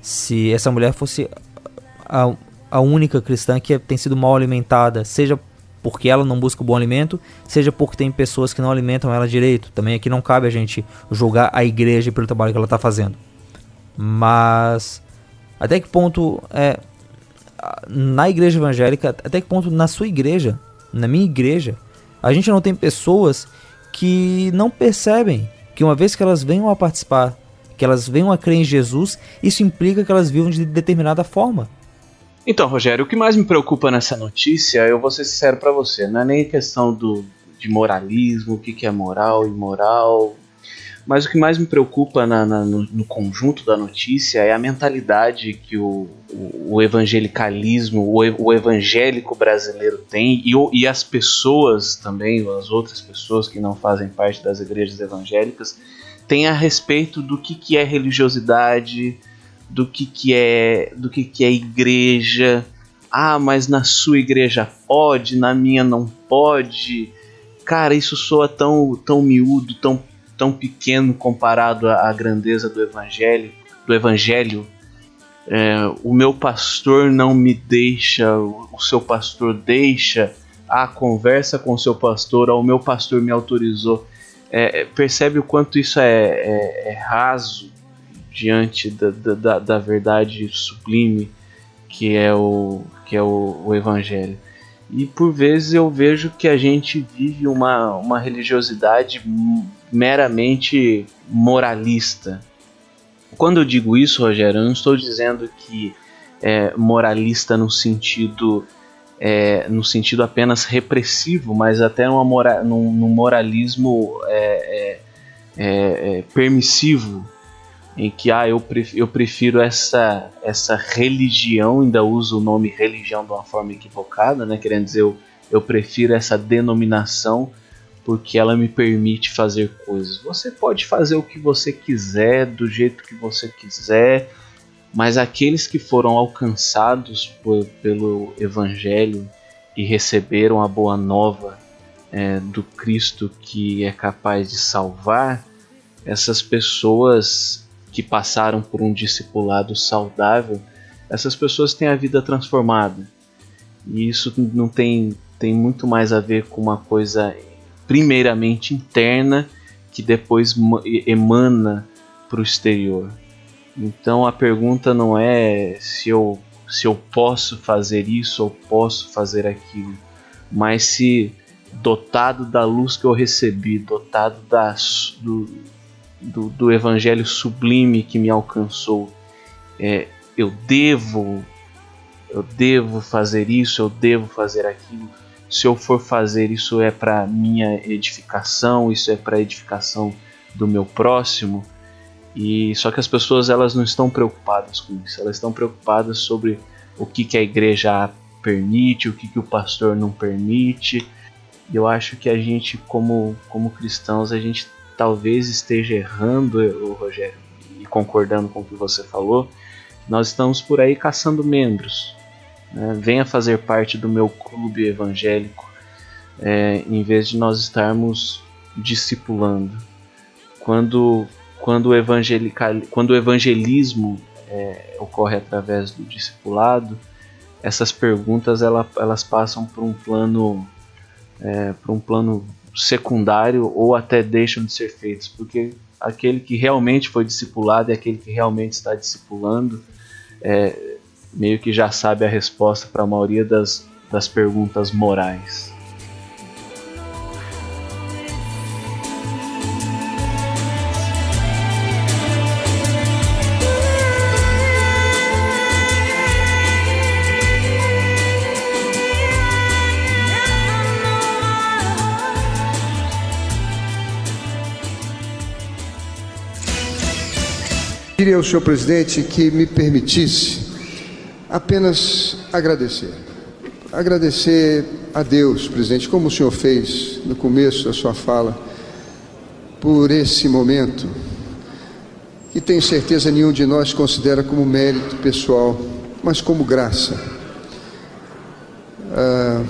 se essa mulher fosse a, a única cristã que tem sido mal alimentada, seja porque ela não busca o bom alimento, seja porque tem pessoas que não alimentam ela direito. Também aqui não cabe a gente julgar a igreja pelo trabalho que ela está fazendo. Mas até que ponto é na igreja evangélica, até que ponto na sua igreja, na minha igreja, a gente não tem pessoas que não percebem que uma vez que elas venham a participar, que elas venham a crer em Jesus, isso implica que elas vivam de determinada forma. Então, Rogério, o que mais me preocupa nessa notícia, eu vou ser sincero para você, não é nem questão do, de moralismo, o que, que é moral imoral, mas o que mais me preocupa na, na, no, no, conjunto da notícia é a mentalidade que o, o, o evangelicalismo, o, o, evangélico brasileiro tem e, e as pessoas também, as outras pessoas que não fazem parte das igrejas evangélicas, têm a respeito do que, que é religiosidade, do que, que é do que, que é igreja. Ah, mas na sua igreja pode, na minha não pode. Cara, isso soa tão, tão miúdo, tão, tão pequeno comparado à, grandeza do evangelho. Do evangelho. É, o meu pastor não me deixa, o seu pastor deixa. A conversa com o seu pastor, o meu pastor me autorizou. É, percebe o quanto isso é, é, é raso, diante da, da, da verdade sublime que é o que é o, o, evangelho. E por vezes eu vejo que a gente vive uma, uma religiosidade meramente moralista. Quando eu digo isso, Rogério, eu não estou dizendo que é moralista no sentido é, no sentido apenas repressivo, mas até numa mora, num, num moralismo é, é, é, é permissivo em que ah, eu, prefiro, eu prefiro essa, essa religião, ainda uso o nome religião de uma forma equivocada, né? querendo dizer, eu, eu prefiro essa denominação porque ela me permite fazer coisas. Você pode fazer o que você quiser, do jeito que você quiser, mas aqueles que foram alcançados por, pelo Evangelho e receberam a boa nova é, do Cristo que é capaz de salvar, essas pessoas que passaram por um discipulado saudável, essas pessoas têm a vida transformada. E isso não tem, tem muito mais a ver com uma coisa primeiramente interna que depois emana para o exterior. Então a pergunta não é se eu, se eu posso fazer isso ou posso fazer aquilo, mas se dotado da luz que eu recebi, dotado da, do, do, do evangelho sublime que me alcançou, é, eu devo, eu devo fazer isso, eu devo fazer aquilo. Se eu for fazer isso é para minha edificação, isso é para edificação do meu próximo. E só que as pessoas elas não estão preocupadas com isso. Elas estão preocupadas sobre o que, que a igreja permite, o que, que o pastor não permite. E eu acho que a gente, como, como cristãos, a gente talvez esteja errando, o Rogério, e concordando com o que você falou, nós estamos por aí caçando membros. Né? Venha fazer parte do meu clube evangélico, é, em vez de nós estarmos discipulando. Quando, quando, o, evangelical, quando o evangelismo é, ocorre através do discipulado, essas perguntas ela, elas passam por um plano é, por um plano secundário ou até deixam de ser feitos, porque aquele que realmente foi discipulado e aquele que realmente está discipulando é, meio que já sabe a resposta para a maioria das, das perguntas morais. Queria ao senhor presidente que me permitisse apenas agradecer. Agradecer a Deus, presidente, como o senhor fez no começo da sua fala, por esse momento, que tenho certeza nenhum de nós considera como mérito pessoal, mas como graça. Ah,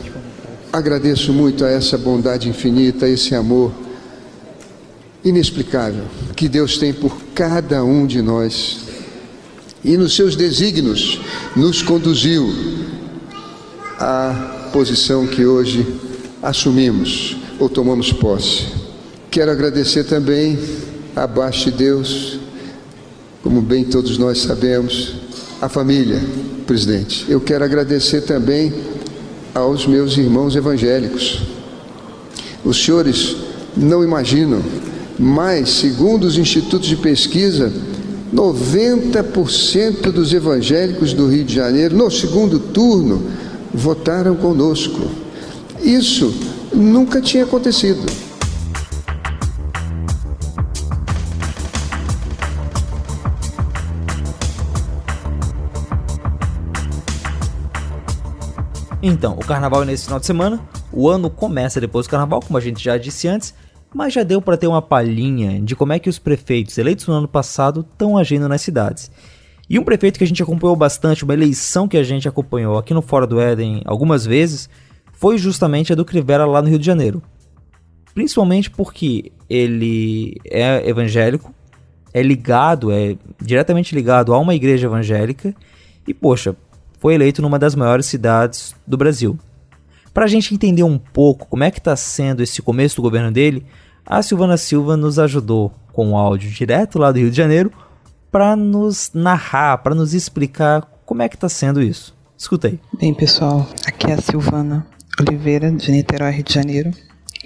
agradeço muito a essa bondade infinita, a esse amor inexplicável que Deus tem por cada um de nós e nos seus desígnios nos conduziu à posição que hoje assumimos ou tomamos posse. Quero agradecer também abaixo de Deus, como bem todos nós sabemos, a família, presidente. Eu quero agradecer também aos meus irmãos evangélicos. Os senhores não imaginam mas, segundo os institutos de pesquisa, 90% dos evangélicos do Rio de Janeiro, no segundo turno, votaram conosco. Isso nunca tinha acontecido. Então, o carnaval é nesse final de semana. O ano começa depois do carnaval, como a gente já disse antes mas já deu para ter uma palhinha de como é que os prefeitos eleitos no ano passado estão agindo nas cidades. E um prefeito que a gente acompanhou bastante, uma eleição que a gente acompanhou aqui no Fora do Éden algumas vezes, foi justamente a do Crivella lá no Rio de Janeiro. Principalmente porque ele é evangélico, é ligado, é diretamente ligado a uma igreja evangélica e, poxa, foi eleito numa das maiores cidades do Brasil. Para a gente entender um pouco como é que está sendo esse começo do governo dele, a Silvana Silva nos ajudou com um áudio direto lá do Rio de Janeiro para nos narrar, para nos explicar como é que está sendo isso. Escuta aí. Bem, pessoal, aqui é a Silvana Oliveira, de Niterói, Rio de Janeiro.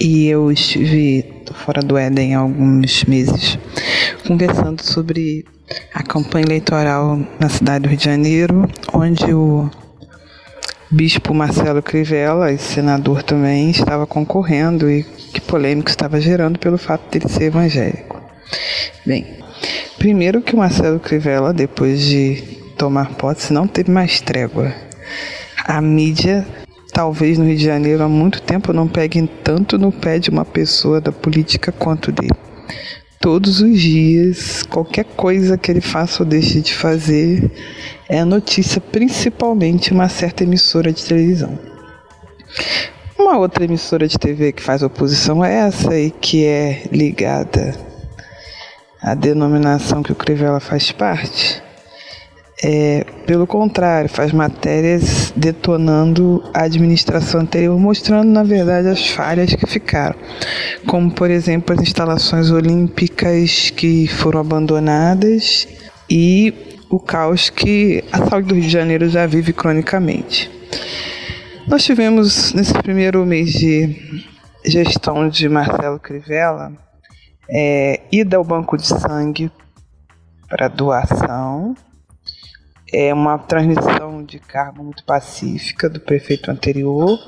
E eu estive fora do Éden há alguns meses conversando sobre a campanha eleitoral na cidade do Rio de Janeiro, onde o Bispo Marcelo Crivella, e senador também, estava concorrendo e que polêmica estava gerando pelo fato de ele ser evangélico. Bem, primeiro que o Marcelo Crivella, depois de tomar posse, não teve mais trégua. A mídia, talvez no Rio de Janeiro, há muito tempo não pegue tanto no pé de uma pessoa da política quanto dele. Todos os dias, qualquer coisa que ele faça ou deixe de fazer, é notícia, principalmente uma certa emissora de televisão. Uma outra emissora de TV que faz oposição a essa e que é ligada a denominação que o Crivella faz parte. É, pelo contrário, faz matérias detonando a administração anterior, mostrando, na verdade, as falhas que ficaram. Como, por exemplo, as instalações olímpicas que foram abandonadas e o caos que a saúde do Rio de Janeiro já vive cronicamente. Nós tivemos, nesse primeiro mês de gestão de Marcelo Crivella, é, ida ao banco de sangue para doação, é uma transmissão de cargo muito pacífica do prefeito anterior,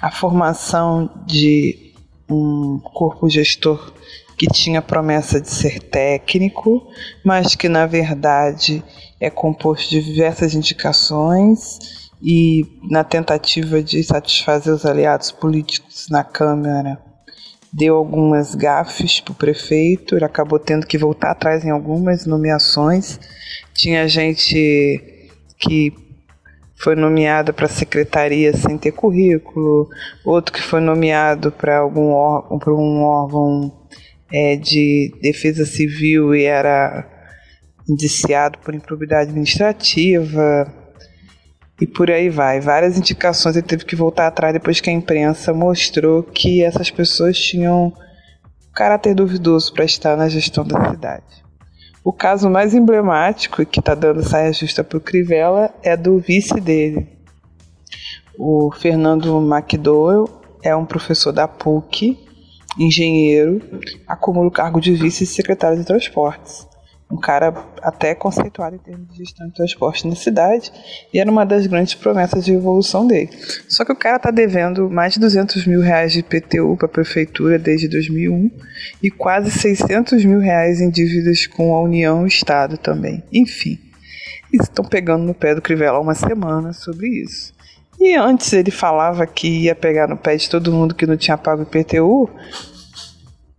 a formação de um corpo gestor que tinha promessa de ser técnico, mas que na verdade é composto de diversas indicações e na tentativa de satisfazer os aliados políticos na Câmara deu algumas gafes para o prefeito, ele acabou tendo que voltar atrás em algumas nomeações. Tinha gente que foi nomeada para secretaria sem ter currículo, outro que foi nomeado para algum órgão, para um órgão é, de defesa civil e era indiciado por improbidade administrativa e por aí vai. Várias indicações ele teve que voltar atrás depois que a imprensa mostrou que essas pessoas tinham caráter duvidoso para estar na gestão da cidade. O caso mais emblemático que está dando saia justa para o Crivella é do vice dele. O Fernando McDowell é um professor da PUC engenheiro, acumula o cargo de vice-secretário de transportes. Um cara até conceituado em termos de gestão de transporte na cidade, e era uma das grandes promessas de evolução dele. Só que o cara está devendo mais de 200 mil reais de IPTU para a prefeitura desde 2001 e quase 600 mil reais em dívidas com a União e o Estado também. Enfim, estão pegando no pé do Crivella há uma semana sobre isso. E antes ele falava que ia pegar no pé de todo mundo que não tinha pago IPTU,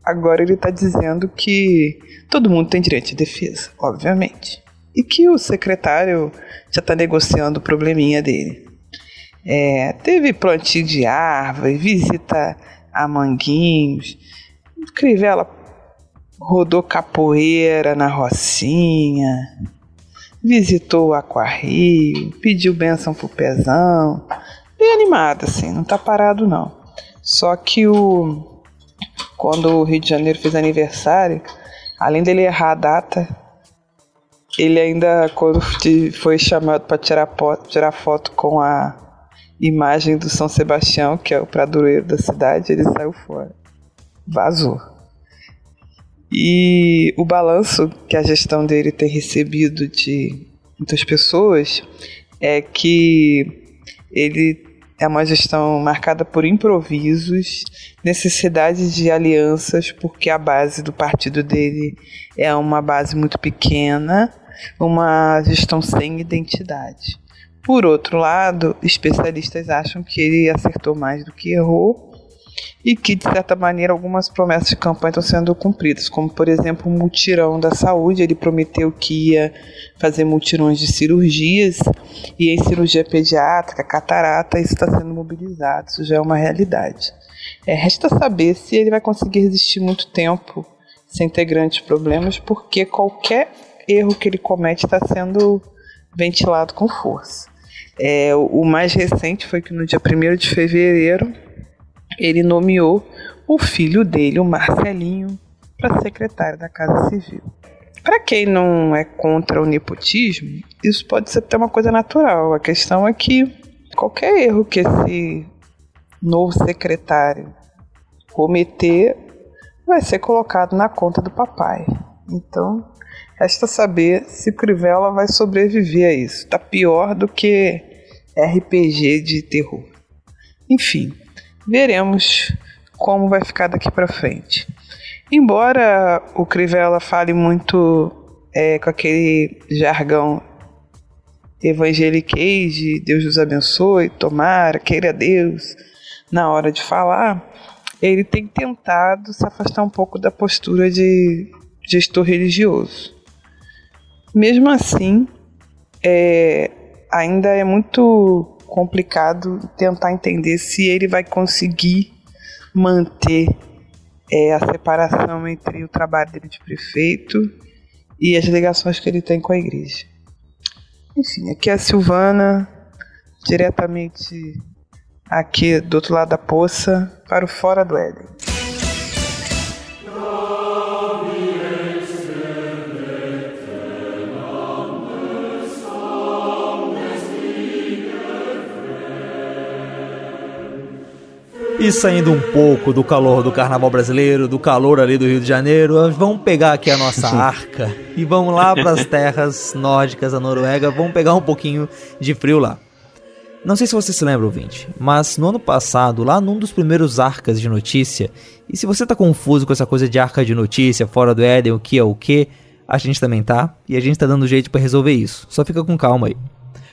agora ele está dizendo que todo mundo tem direito de defesa, obviamente. E que o secretário já está negociando o probleminha dele. É, teve plantio de árvore, visita a Manguinhos, Crivella rodou capoeira na Rocinha, visitou o Aquarrio, pediu bênção pro Pezão. Bem animado, assim, não tá parado não. Só que o. Quando o Rio de Janeiro fez aniversário, além dele errar a data, ele ainda, quando foi chamado para tirar, tirar foto com a imagem do São Sebastião, que é o pradoeiro da cidade, ele saiu fora. Vazou. E o balanço que a gestão dele tem recebido de muitas pessoas é que ele é uma gestão marcada por improvisos, necessidade de alianças, porque a base do partido dele é uma base muito pequena, uma gestão sem identidade. Por outro lado, especialistas acham que ele acertou mais do que errou e que, de certa maneira, algumas promessas de campanha estão sendo cumpridas, como, por exemplo, o mutirão da saúde. Ele prometeu que ia fazer mutirões de cirurgias, e em cirurgia pediátrica, catarata, isso está sendo mobilizado, isso já é uma realidade. É, resta saber se ele vai conseguir resistir muito tempo sem ter grandes problemas, porque qualquer erro que ele comete está sendo ventilado com força. É, o mais recente foi que no dia 1 de fevereiro ele nomeou o filho dele, o Marcelinho, para secretário da Casa Civil. Para quem não é contra o nepotismo, isso pode ser até uma coisa natural. A questão é que qualquer erro que esse novo secretário cometer vai ser colocado na conta do papai. Então, resta saber se Crivella vai sobreviver a isso. Tá pior do que RPG de terror. Enfim, veremos como vai ficar daqui para frente. Embora o Crivella fale muito é, com aquele jargão evangeliquez de Deus nos abençoe, tomara, queira Deus, na hora de falar, ele tem tentado se afastar um pouco da postura de gestor religioso. Mesmo assim, é, ainda é muito complicado tentar entender se ele vai conseguir manter é a separação entre o trabalho dele de prefeito e as ligações que ele tem com a igreja. Enfim, aqui é a Silvana, diretamente aqui do outro lado da poça, para o Fora do Éden. E saindo um pouco do calor do carnaval brasileiro, do calor ali do Rio de Janeiro, vamos pegar aqui a nossa [LAUGHS] arca e vamos lá para as terras nórdicas da Noruega, vamos pegar um pouquinho de frio lá. Não sei se você se lembra, ouvinte, mas no ano passado, lá num dos primeiros arcas de notícia, e se você tá confuso com essa coisa de arca de notícia, fora do Éden, o que é o que, a gente também tá, e a gente tá dando jeito para resolver isso. Só fica com calma aí.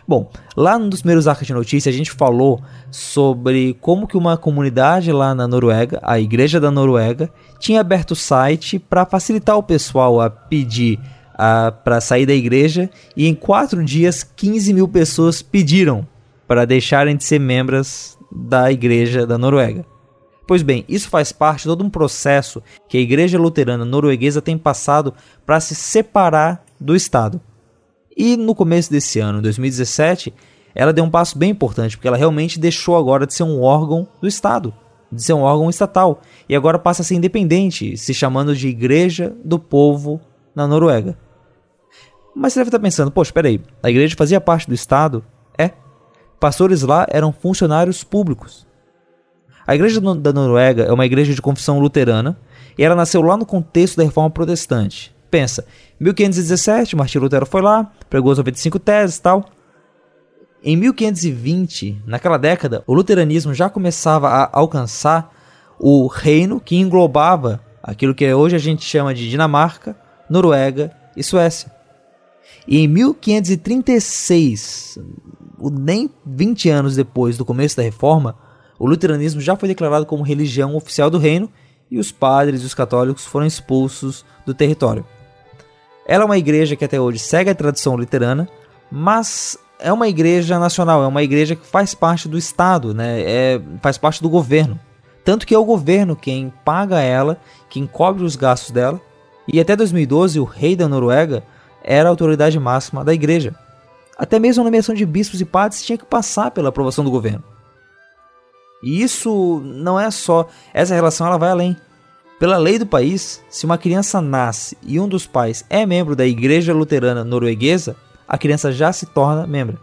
Bom, lá num dos primeiros arcos de notícia a gente falou sobre como que uma comunidade lá na Noruega, a Igreja da Noruega, tinha aberto o site para facilitar o pessoal a pedir para sair da igreja e em quatro dias 15 mil pessoas pediram para deixarem de ser membros da Igreja da Noruega. Pois bem, isso faz parte de todo um processo que a Igreja Luterana Norueguesa tem passado para se separar do Estado. E no começo desse ano, 2017, ela deu um passo bem importante, porque ela realmente deixou agora de ser um órgão do Estado, de ser um órgão estatal, e agora passa a ser independente, se chamando de Igreja do Povo na Noruega. Mas você deve estar pensando, poxa, espera aí, a igreja fazia parte do Estado? É. Pastores lá eram funcionários públicos. A igreja da Noruega é uma igreja de confissão luterana e ela nasceu lá no contexto da reforma protestante. Pensa, 1517, Martinho Lutero foi lá, pregou as 95 teses e tal. Em 1520, naquela década, o luteranismo já começava a alcançar o reino que englobava aquilo que hoje a gente chama de Dinamarca, Noruega e Suécia. E em 1536, nem 20 anos depois do começo da reforma, o luteranismo já foi declarado como religião oficial do reino e os padres e os católicos foram expulsos do território. Ela é uma igreja que até hoje segue a tradição luterana, mas é uma igreja nacional, é uma igreja que faz parte do Estado, né? É, faz parte do governo. Tanto que é o governo quem paga ela, quem cobre os gastos dela. E até 2012, o rei da Noruega era a autoridade máxima da igreja. Até mesmo a nomeação de bispos e padres tinha que passar pela aprovação do governo. E isso não é só. Essa relação ela vai além. Pela lei do país, se uma criança nasce e um dos pais é membro da Igreja Luterana Norueguesa, a criança já se torna membro.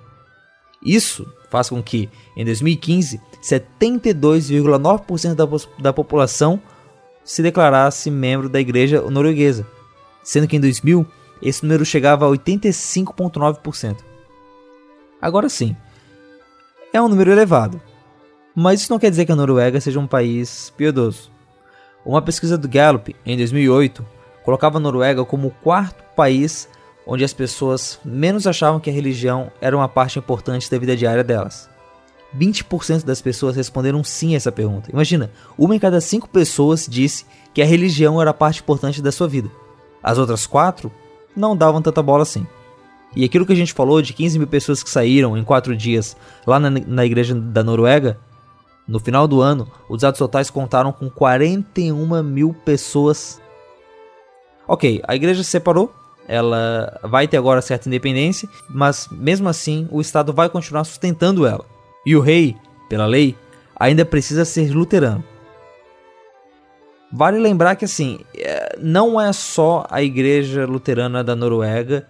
Isso faz com que, em 2015, 72,9% da, da população se declarasse membro da Igreja Norueguesa, sendo que em 2000 esse número chegava a 85,9%. Agora sim, é um número elevado, mas isso não quer dizer que a Noruega seja um país piedoso. Uma pesquisa do Gallup, em 2008, colocava a Noruega como o quarto país onde as pessoas menos achavam que a religião era uma parte importante da vida diária delas. 20% das pessoas responderam sim a essa pergunta. Imagina, uma em cada cinco pessoas disse que a religião era parte importante da sua vida. As outras quatro não davam tanta bola assim. E aquilo que a gente falou de 15 mil pessoas que saíram em quatro dias lá na, na igreja da Noruega no final do ano, os dados totais contaram com 41 mil pessoas. Ok, a igreja se separou, ela vai ter agora certa independência, mas mesmo assim o Estado vai continuar sustentando ela. E o rei, pela lei, ainda precisa ser luterano. Vale lembrar que assim, é, não é só a igreja luterana da Noruega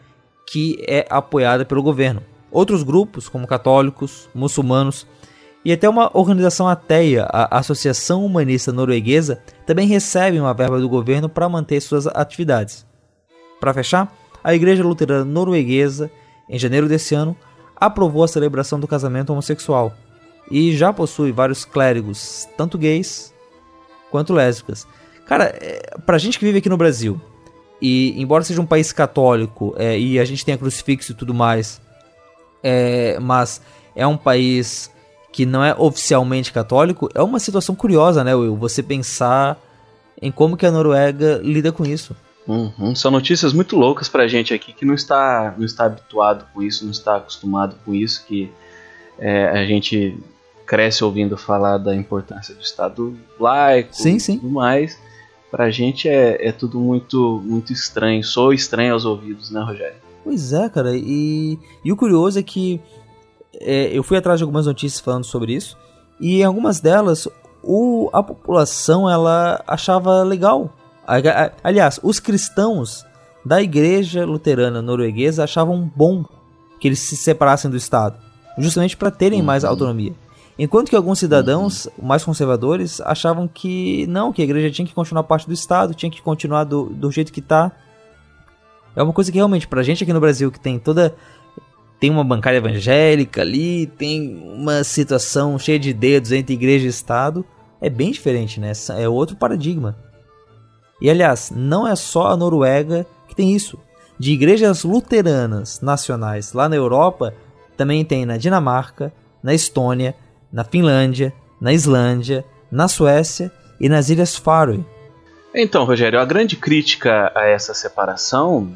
que é apoiada pelo governo. Outros grupos, como católicos, muçulmanos, e até uma organização ateia, a Associação Humanista Norueguesa, também recebe uma verba do governo para manter suas atividades. Para fechar, a Igreja Luterana Norueguesa, em janeiro desse ano, aprovou a celebração do casamento homossexual e já possui vários clérigos, tanto gays quanto lésbicas. Cara, é, pra gente que vive aqui no Brasil, e embora seja um país católico é, e a gente tenha crucifixo e tudo mais, é, mas é um país que não é oficialmente católico, é uma situação curiosa, né, Will? Você pensar em como que a Noruega lida com isso. Uhum. São notícias muito loucas pra gente aqui que não está, não está habituado com isso, não está acostumado com isso, que é, a gente cresce ouvindo falar da importância do Estado laico sim, sim. e tudo mais. Pra gente é, é tudo muito, muito estranho, sou estranho aos ouvidos, né, Rogério? Pois é, cara, e, e o curioso é que é, eu fui atrás de algumas notícias falando sobre isso, e em algumas delas o, a população ela achava legal. Aliás, os cristãos da igreja luterana norueguesa achavam bom que eles se separassem do Estado, justamente para terem uhum. mais autonomia. Enquanto que alguns cidadãos uhum. mais conservadores achavam que não, que a igreja tinha que continuar parte do Estado, tinha que continuar do, do jeito que está. É uma coisa que realmente, pra gente aqui no Brasil, que tem toda. Tem uma bancada evangélica ali, tem uma situação cheia de dedos entre igreja e Estado, é bem diferente, né? É outro paradigma. E aliás, não é só a Noruega que tem isso. De igrejas luteranas nacionais lá na Europa, também tem na Dinamarca, na Estônia, na Finlândia, na Islândia, na Suécia e nas Ilhas Faroe. Então, Rogério, a grande crítica a essa separação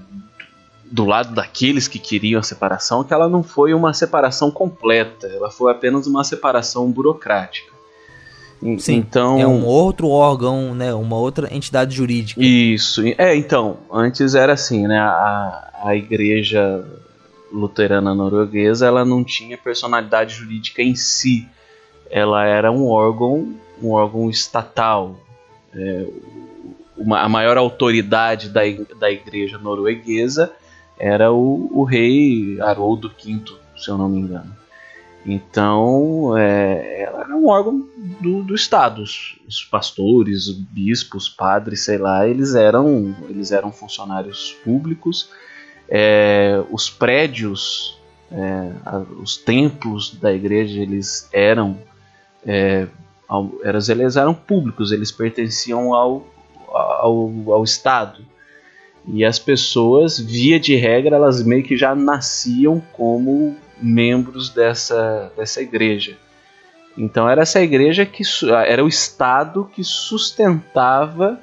do lado daqueles que queriam a separação que ela não foi uma separação completa, ela foi apenas uma separação burocrática. Sim, então é um outro órgão, né, uma outra entidade jurídica. Isso, é então antes era assim, né, a, a igreja luterana norueguesa ela não tinha personalidade jurídica em si, ela era um órgão, um órgão estatal. É, uma, a maior autoridade da, da igreja norueguesa era o, o rei Haroldo V, se eu não me engano. Então, é, ela era um órgão do, do Estado. Os, os pastores, os bispos, padres, sei lá, eles eram, eles eram funcionários públicos. É, os prédios, é, os templos da igreja, eles eram, é, ao, eles eram públicos, eles pertenciam ao, ao, ao Estado. E as pessoas, via de regra, elas meio que já nasciam como membros dessa, dessa igreja. Então era essa igreja que era o Estado que sustentava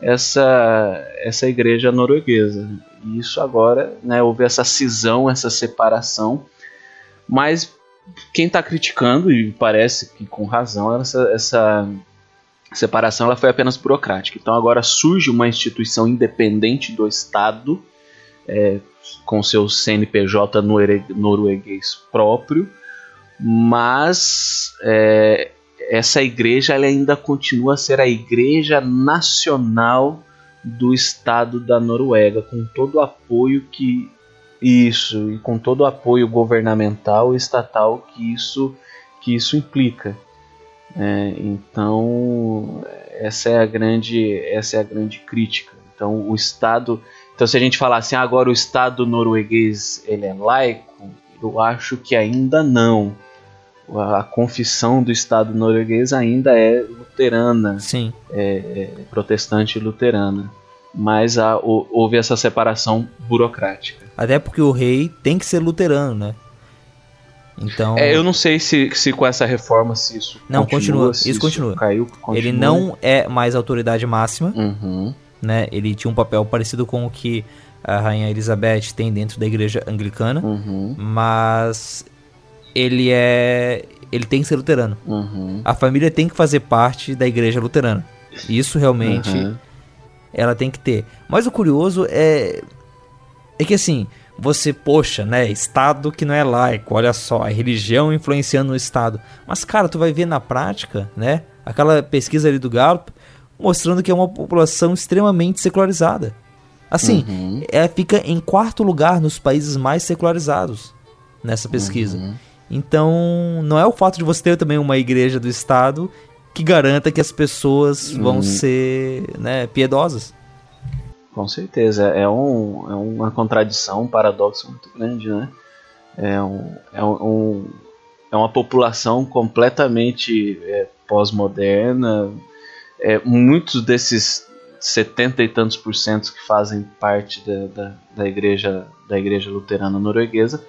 essa, essa igreja norueguesa. E isso agora, né, houve essa cisão, essa separação. Mas quem está criticando, e parece que com razão, essa, essa separação ela foi apenas burocrática. Então agora surge uma instituição independente do Estado, é, com seu CNPJ norueguês próprio, mas é, essa igreja ela ainda continua a ser a igreja nacional do Estado da Noruega, com todo o apoio que isso e com todo o apoio governamental e estatal que isso que isso implica. É, então essa é a grande essa é a grande crítica. Então o Estado então, se a gente falar assim, ah, agora o Estado norueguês ele é laico, eu acho que ainda não. A confissão do Estado norueguês ainda é luterana, Sim. É, é protestante luterana. Mas há, houve essa separação burocrática. Até porque o rei tem que ser luterano, né? Então. É, eu não sei se, se com essa reforma se isso não continua. continua isso, isso continua. Caiu, continua. Ele não é mais autoridade máxima. Uhum né? Ele tinha um papel parecido com o que a rainha Elizabeth tem dentro da igreja anglicana, uhum. mas ele é ele tem que ser luterano. Uhum. A família tem que fazer parte da igreja luterana. Isso realmente uhum. ela tem que ter. Mas o curioso é é que assim, você, poxa, né, Estado que não é laico, olha só, a religião influenciando o Estado. Mas, cara, tu vai ver na prática, né, aquela pesquisa ali do Gallup, mostrando que é uma população extremamente secularizada. Assim, uhum. é, fica em quarto lugar nos países mais secularizados nessa pesquisa. Uhum. Então, não é o fato de você ter também uma igreja do Estado que garanta que as pessoas vão uhum. ser né, piedosas. Com certeza, é, um, é uma contradição, um paradoxo muito grande, né? É, um, é, um, é uma população completamente é, pós-moderna, é, muitos desses 70 e tantos por cento que fazem parte da, da, da igreja da igreja luterana norueguesa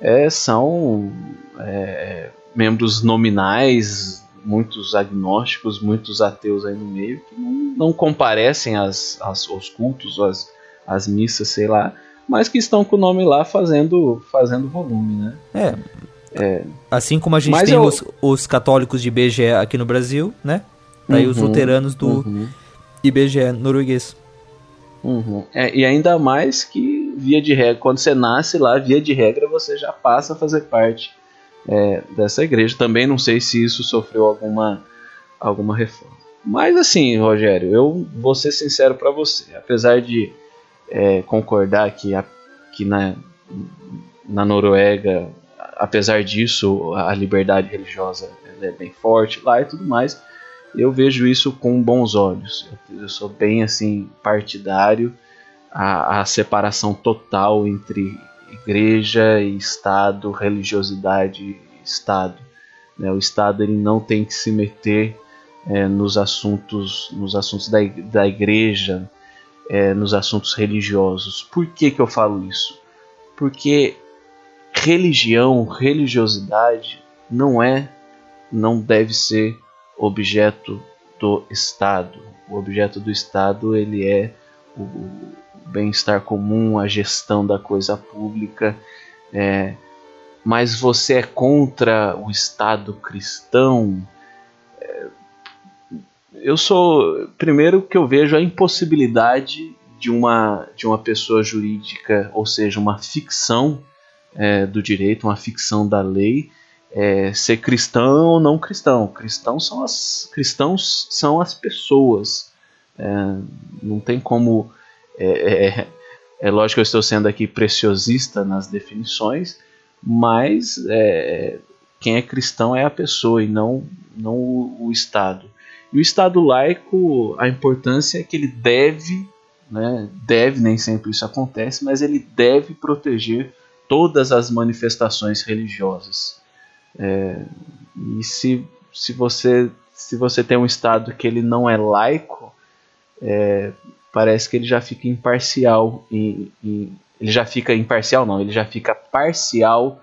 é, são é, membros nominais, muitos agnósticos, muitos ateus aí no meio que não, não comparecem às, às, aos cultos, às, às missas, sei lá, mas que estão com o nome lá fazendo, fazendo volume, né? É. é. Assim como a gente mas tem eu... os, os católicos de BGE aqui no Brasil, né? Daí uhum, os luteranos do, uhum. IBGE norueguês. Uhum. É, e ainda mais que, via de regra, quando você nasce lá, via de regra, você já passa a fazer parte é, dessa igreja. Também não sei se isso sofreu alguma, alguma reforma. Mas assim, Rogério, eu vou ser sincero para você. Apesar de é, concordar que, a, que na, na Noruega, apesar disso, a liberdade religiosa é bem forte lá e tudo mais, eu vejo isso com bons olhos. Eu, sou bem assim partidário a, a separação total entre igreja e Estado, religiosidade e Estado. Né? O Estado ele não tem que se meter é, nos assuntos, nos assuntos da, da igreja, é, nos assuntos religiosos. Por que, que eu falo isso? Porque religião, religiosidade não é, não deve ser objeto do Estado. O objeto do Estado ele é o, o bem-estar comum, a gestão da coisa pública. É, mas você é contra o Estado cristão? É, eu sou primeiro que eu vejo a impossibilidade de uma de uma pessoa jurídica, ou seja, uma ficção é, do direito, uma ficção da lei, é, ser cristão ou não cristão. Cristão são as, cristãos são as pessoas. É, não tem como. É, é, é, lógico que eu estou sendo aqui preciosista nas definições, mas é, quem é cristão é a pessoa e não, não o, o Estado. E o Estado laico, a importância é que ele deve, né, deve, nem sempre isso acontece, mas ele deve proteger todas as manifestações religiosas. É, e se, se, você, se você tem um Estado que ele não é laico, é, parece que ele já fica imparcial. Em, em, ele já fica imparcial, não, ele já fica parcial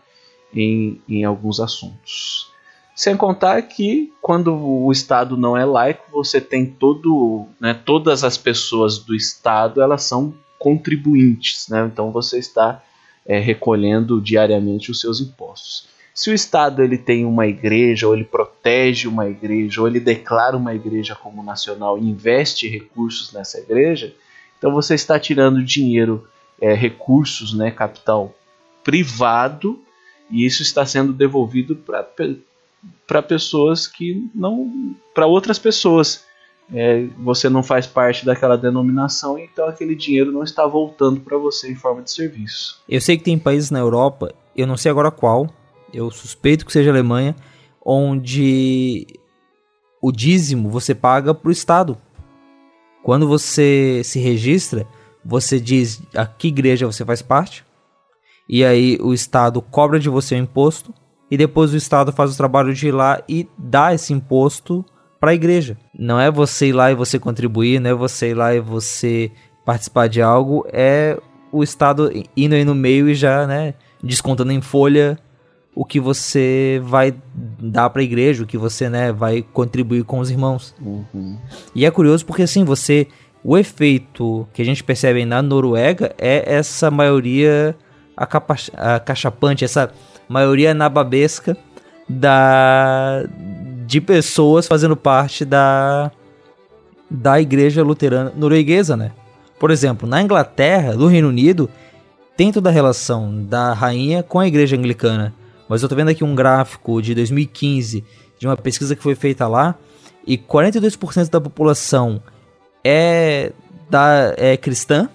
em, em alguns assuntos. Sem contar que quando o Estado não é laico, você tem todo, né, todas as pessoas do Estado elas são contribuintes, né? então você está é, recolhendo diariamente os seus impostos. Se o Estado ele tem uma igreja, ou ele protege uma igreja, ou ele declara uma igreja como nacional e investe recursos nessa igreja, então você está tirando dinheiro, é, recursos, né, capital privado, e isso está sendo devolvido para pessoas que não. para outras pessoas. É, você não faz parte daquela denominação, então aquele dinheiro não está voltando para você em forma de serviço. Eu sei que tem países na Europa, eu não sei agora qual, eu suspeito que seja Alemanha, onde o dízimo você paga para o Estado. Quando você se registra, você diz a que igreja você faz parte, e aí o Estado cobra de você o imposto, e depois o Estado faz o trabalho de ir lá e dá esse imposto para a igreja. Não é você ir lá e você contribuir, não é você ir lá e você participar de algo, é o Estado indo aí no meio e já, né, descontando em folha o que você vai dar para a igreja, o que você né, vai contribuir com os irmãos. Uhum. E é curioso porque assim, você. O efeito que a gente percebe na Noruega é essa maioria acachapante, essa maioria nababesca da, de pessoas fazendo parte da, da igreja luterana norueguesa, né? Por exemplo, na Inglaterra, no Reino Unido, tem toda a relação da rainha com a igreja anglicana. Mas eu tô vendo aqui um gráfico de 2015 de uma pesquisa que foi feita lá e 42% da população é da é cristã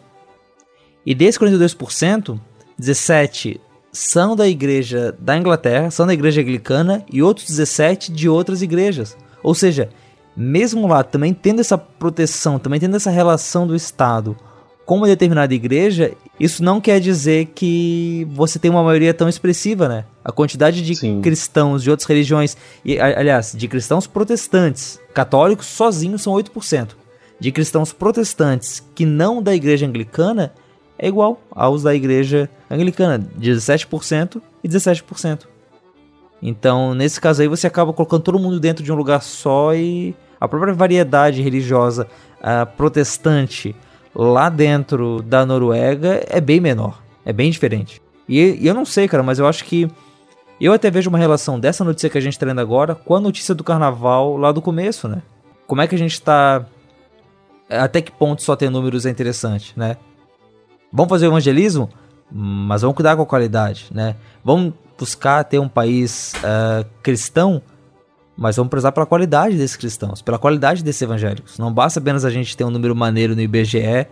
e desses 42%, 17 são da igreja da Inglaterra, são da igreja anglicana e outros 17 de outras igrejas. Ou seja, mesmo lá também tendo essa proteção, também tendo essa relação do Estado com uma determinada igreja, isso não quer dizer que você tem uma maioria tão expressiva, né? A quantidade de Sim. cristãos de outras religiões, e, aliás, de cristãos protestantes, católicos sozinhos são 8%. De cristãos protestantes que não da igreja anglicana é igual aos da igreja anglicana, 17% e 17%. Então, nesse caso aí, você acaba colocando todo mundo dentro de um lugar só e a própria variedade religiosa uh, protestante lá dentro da Noruega é bem menor, é bem diferente. E, e, eu não sei, cara, mas eu acho que eu até vejo uma relação dessa notícia que a gente está lendo agora com a notícia do carnaval lá do começo, né? Como é que a gente está até que ponto só ter números é interessante, né? Vamos fazer evangelismo, mas vamos cuidar com a qualidade, né? Vamos buscar ter um país uh, cristão, mas vamos prezar pela qualidade desses cristãos, pela qualidade desses evangélicos. Não basta apenas a gente ter um número maneiro no IBGE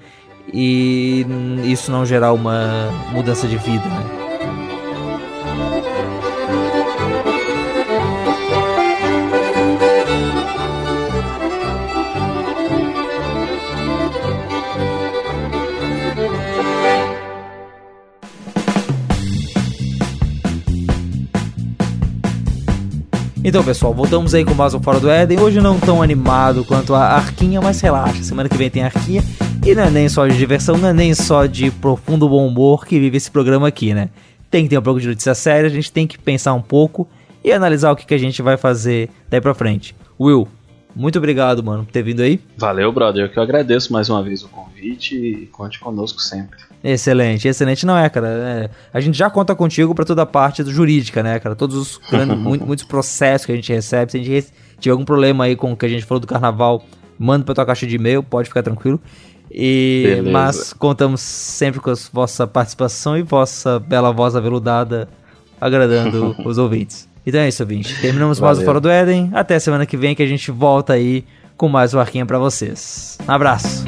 e isso não gerar uma mudança de vida, né? Então, pessoal, voltamos aí com mais um Fora do Éden. Hoje não tão animado quanto a Arquinha, mas relaxa, semana que vem tem Arquinha. E não é nem só de diversão, não é nem só de profundo bom humor que vive esse programa aqui, né? Tem que ter um pouco de notícia séria, a gente tem que pensar um pouco e analisar o que, que a gente vai fazer daí pra frente. Will, muito obrigado, mano, por ter vindo aí. Valeu, brother. Eu que eu agradeço mais uma vez o convite e conte conosco sempre. Excelente, excelente. Não é, cara. É, a gente já conta contigo para toda a parte do jurídica, né, cara? Todos os grandes, [LAUGHS] muito, muitos processos que a gente recebe. Se a gente tiver algum problema aí com o que a gente falou do carnaval, manda pra tua caixa de e-mail, pode ficar tranquilo. E, mas contamos sempre com a vossa participação e vossa bela voz aveludada agradando [LAUGHS] os ouvintes. Então é isso, ouvinte. Terminamos Valeu. mais o Fora do Éden. Até semana que vem que a gente volta aí com mais um arquinho para vocês. Um abraço.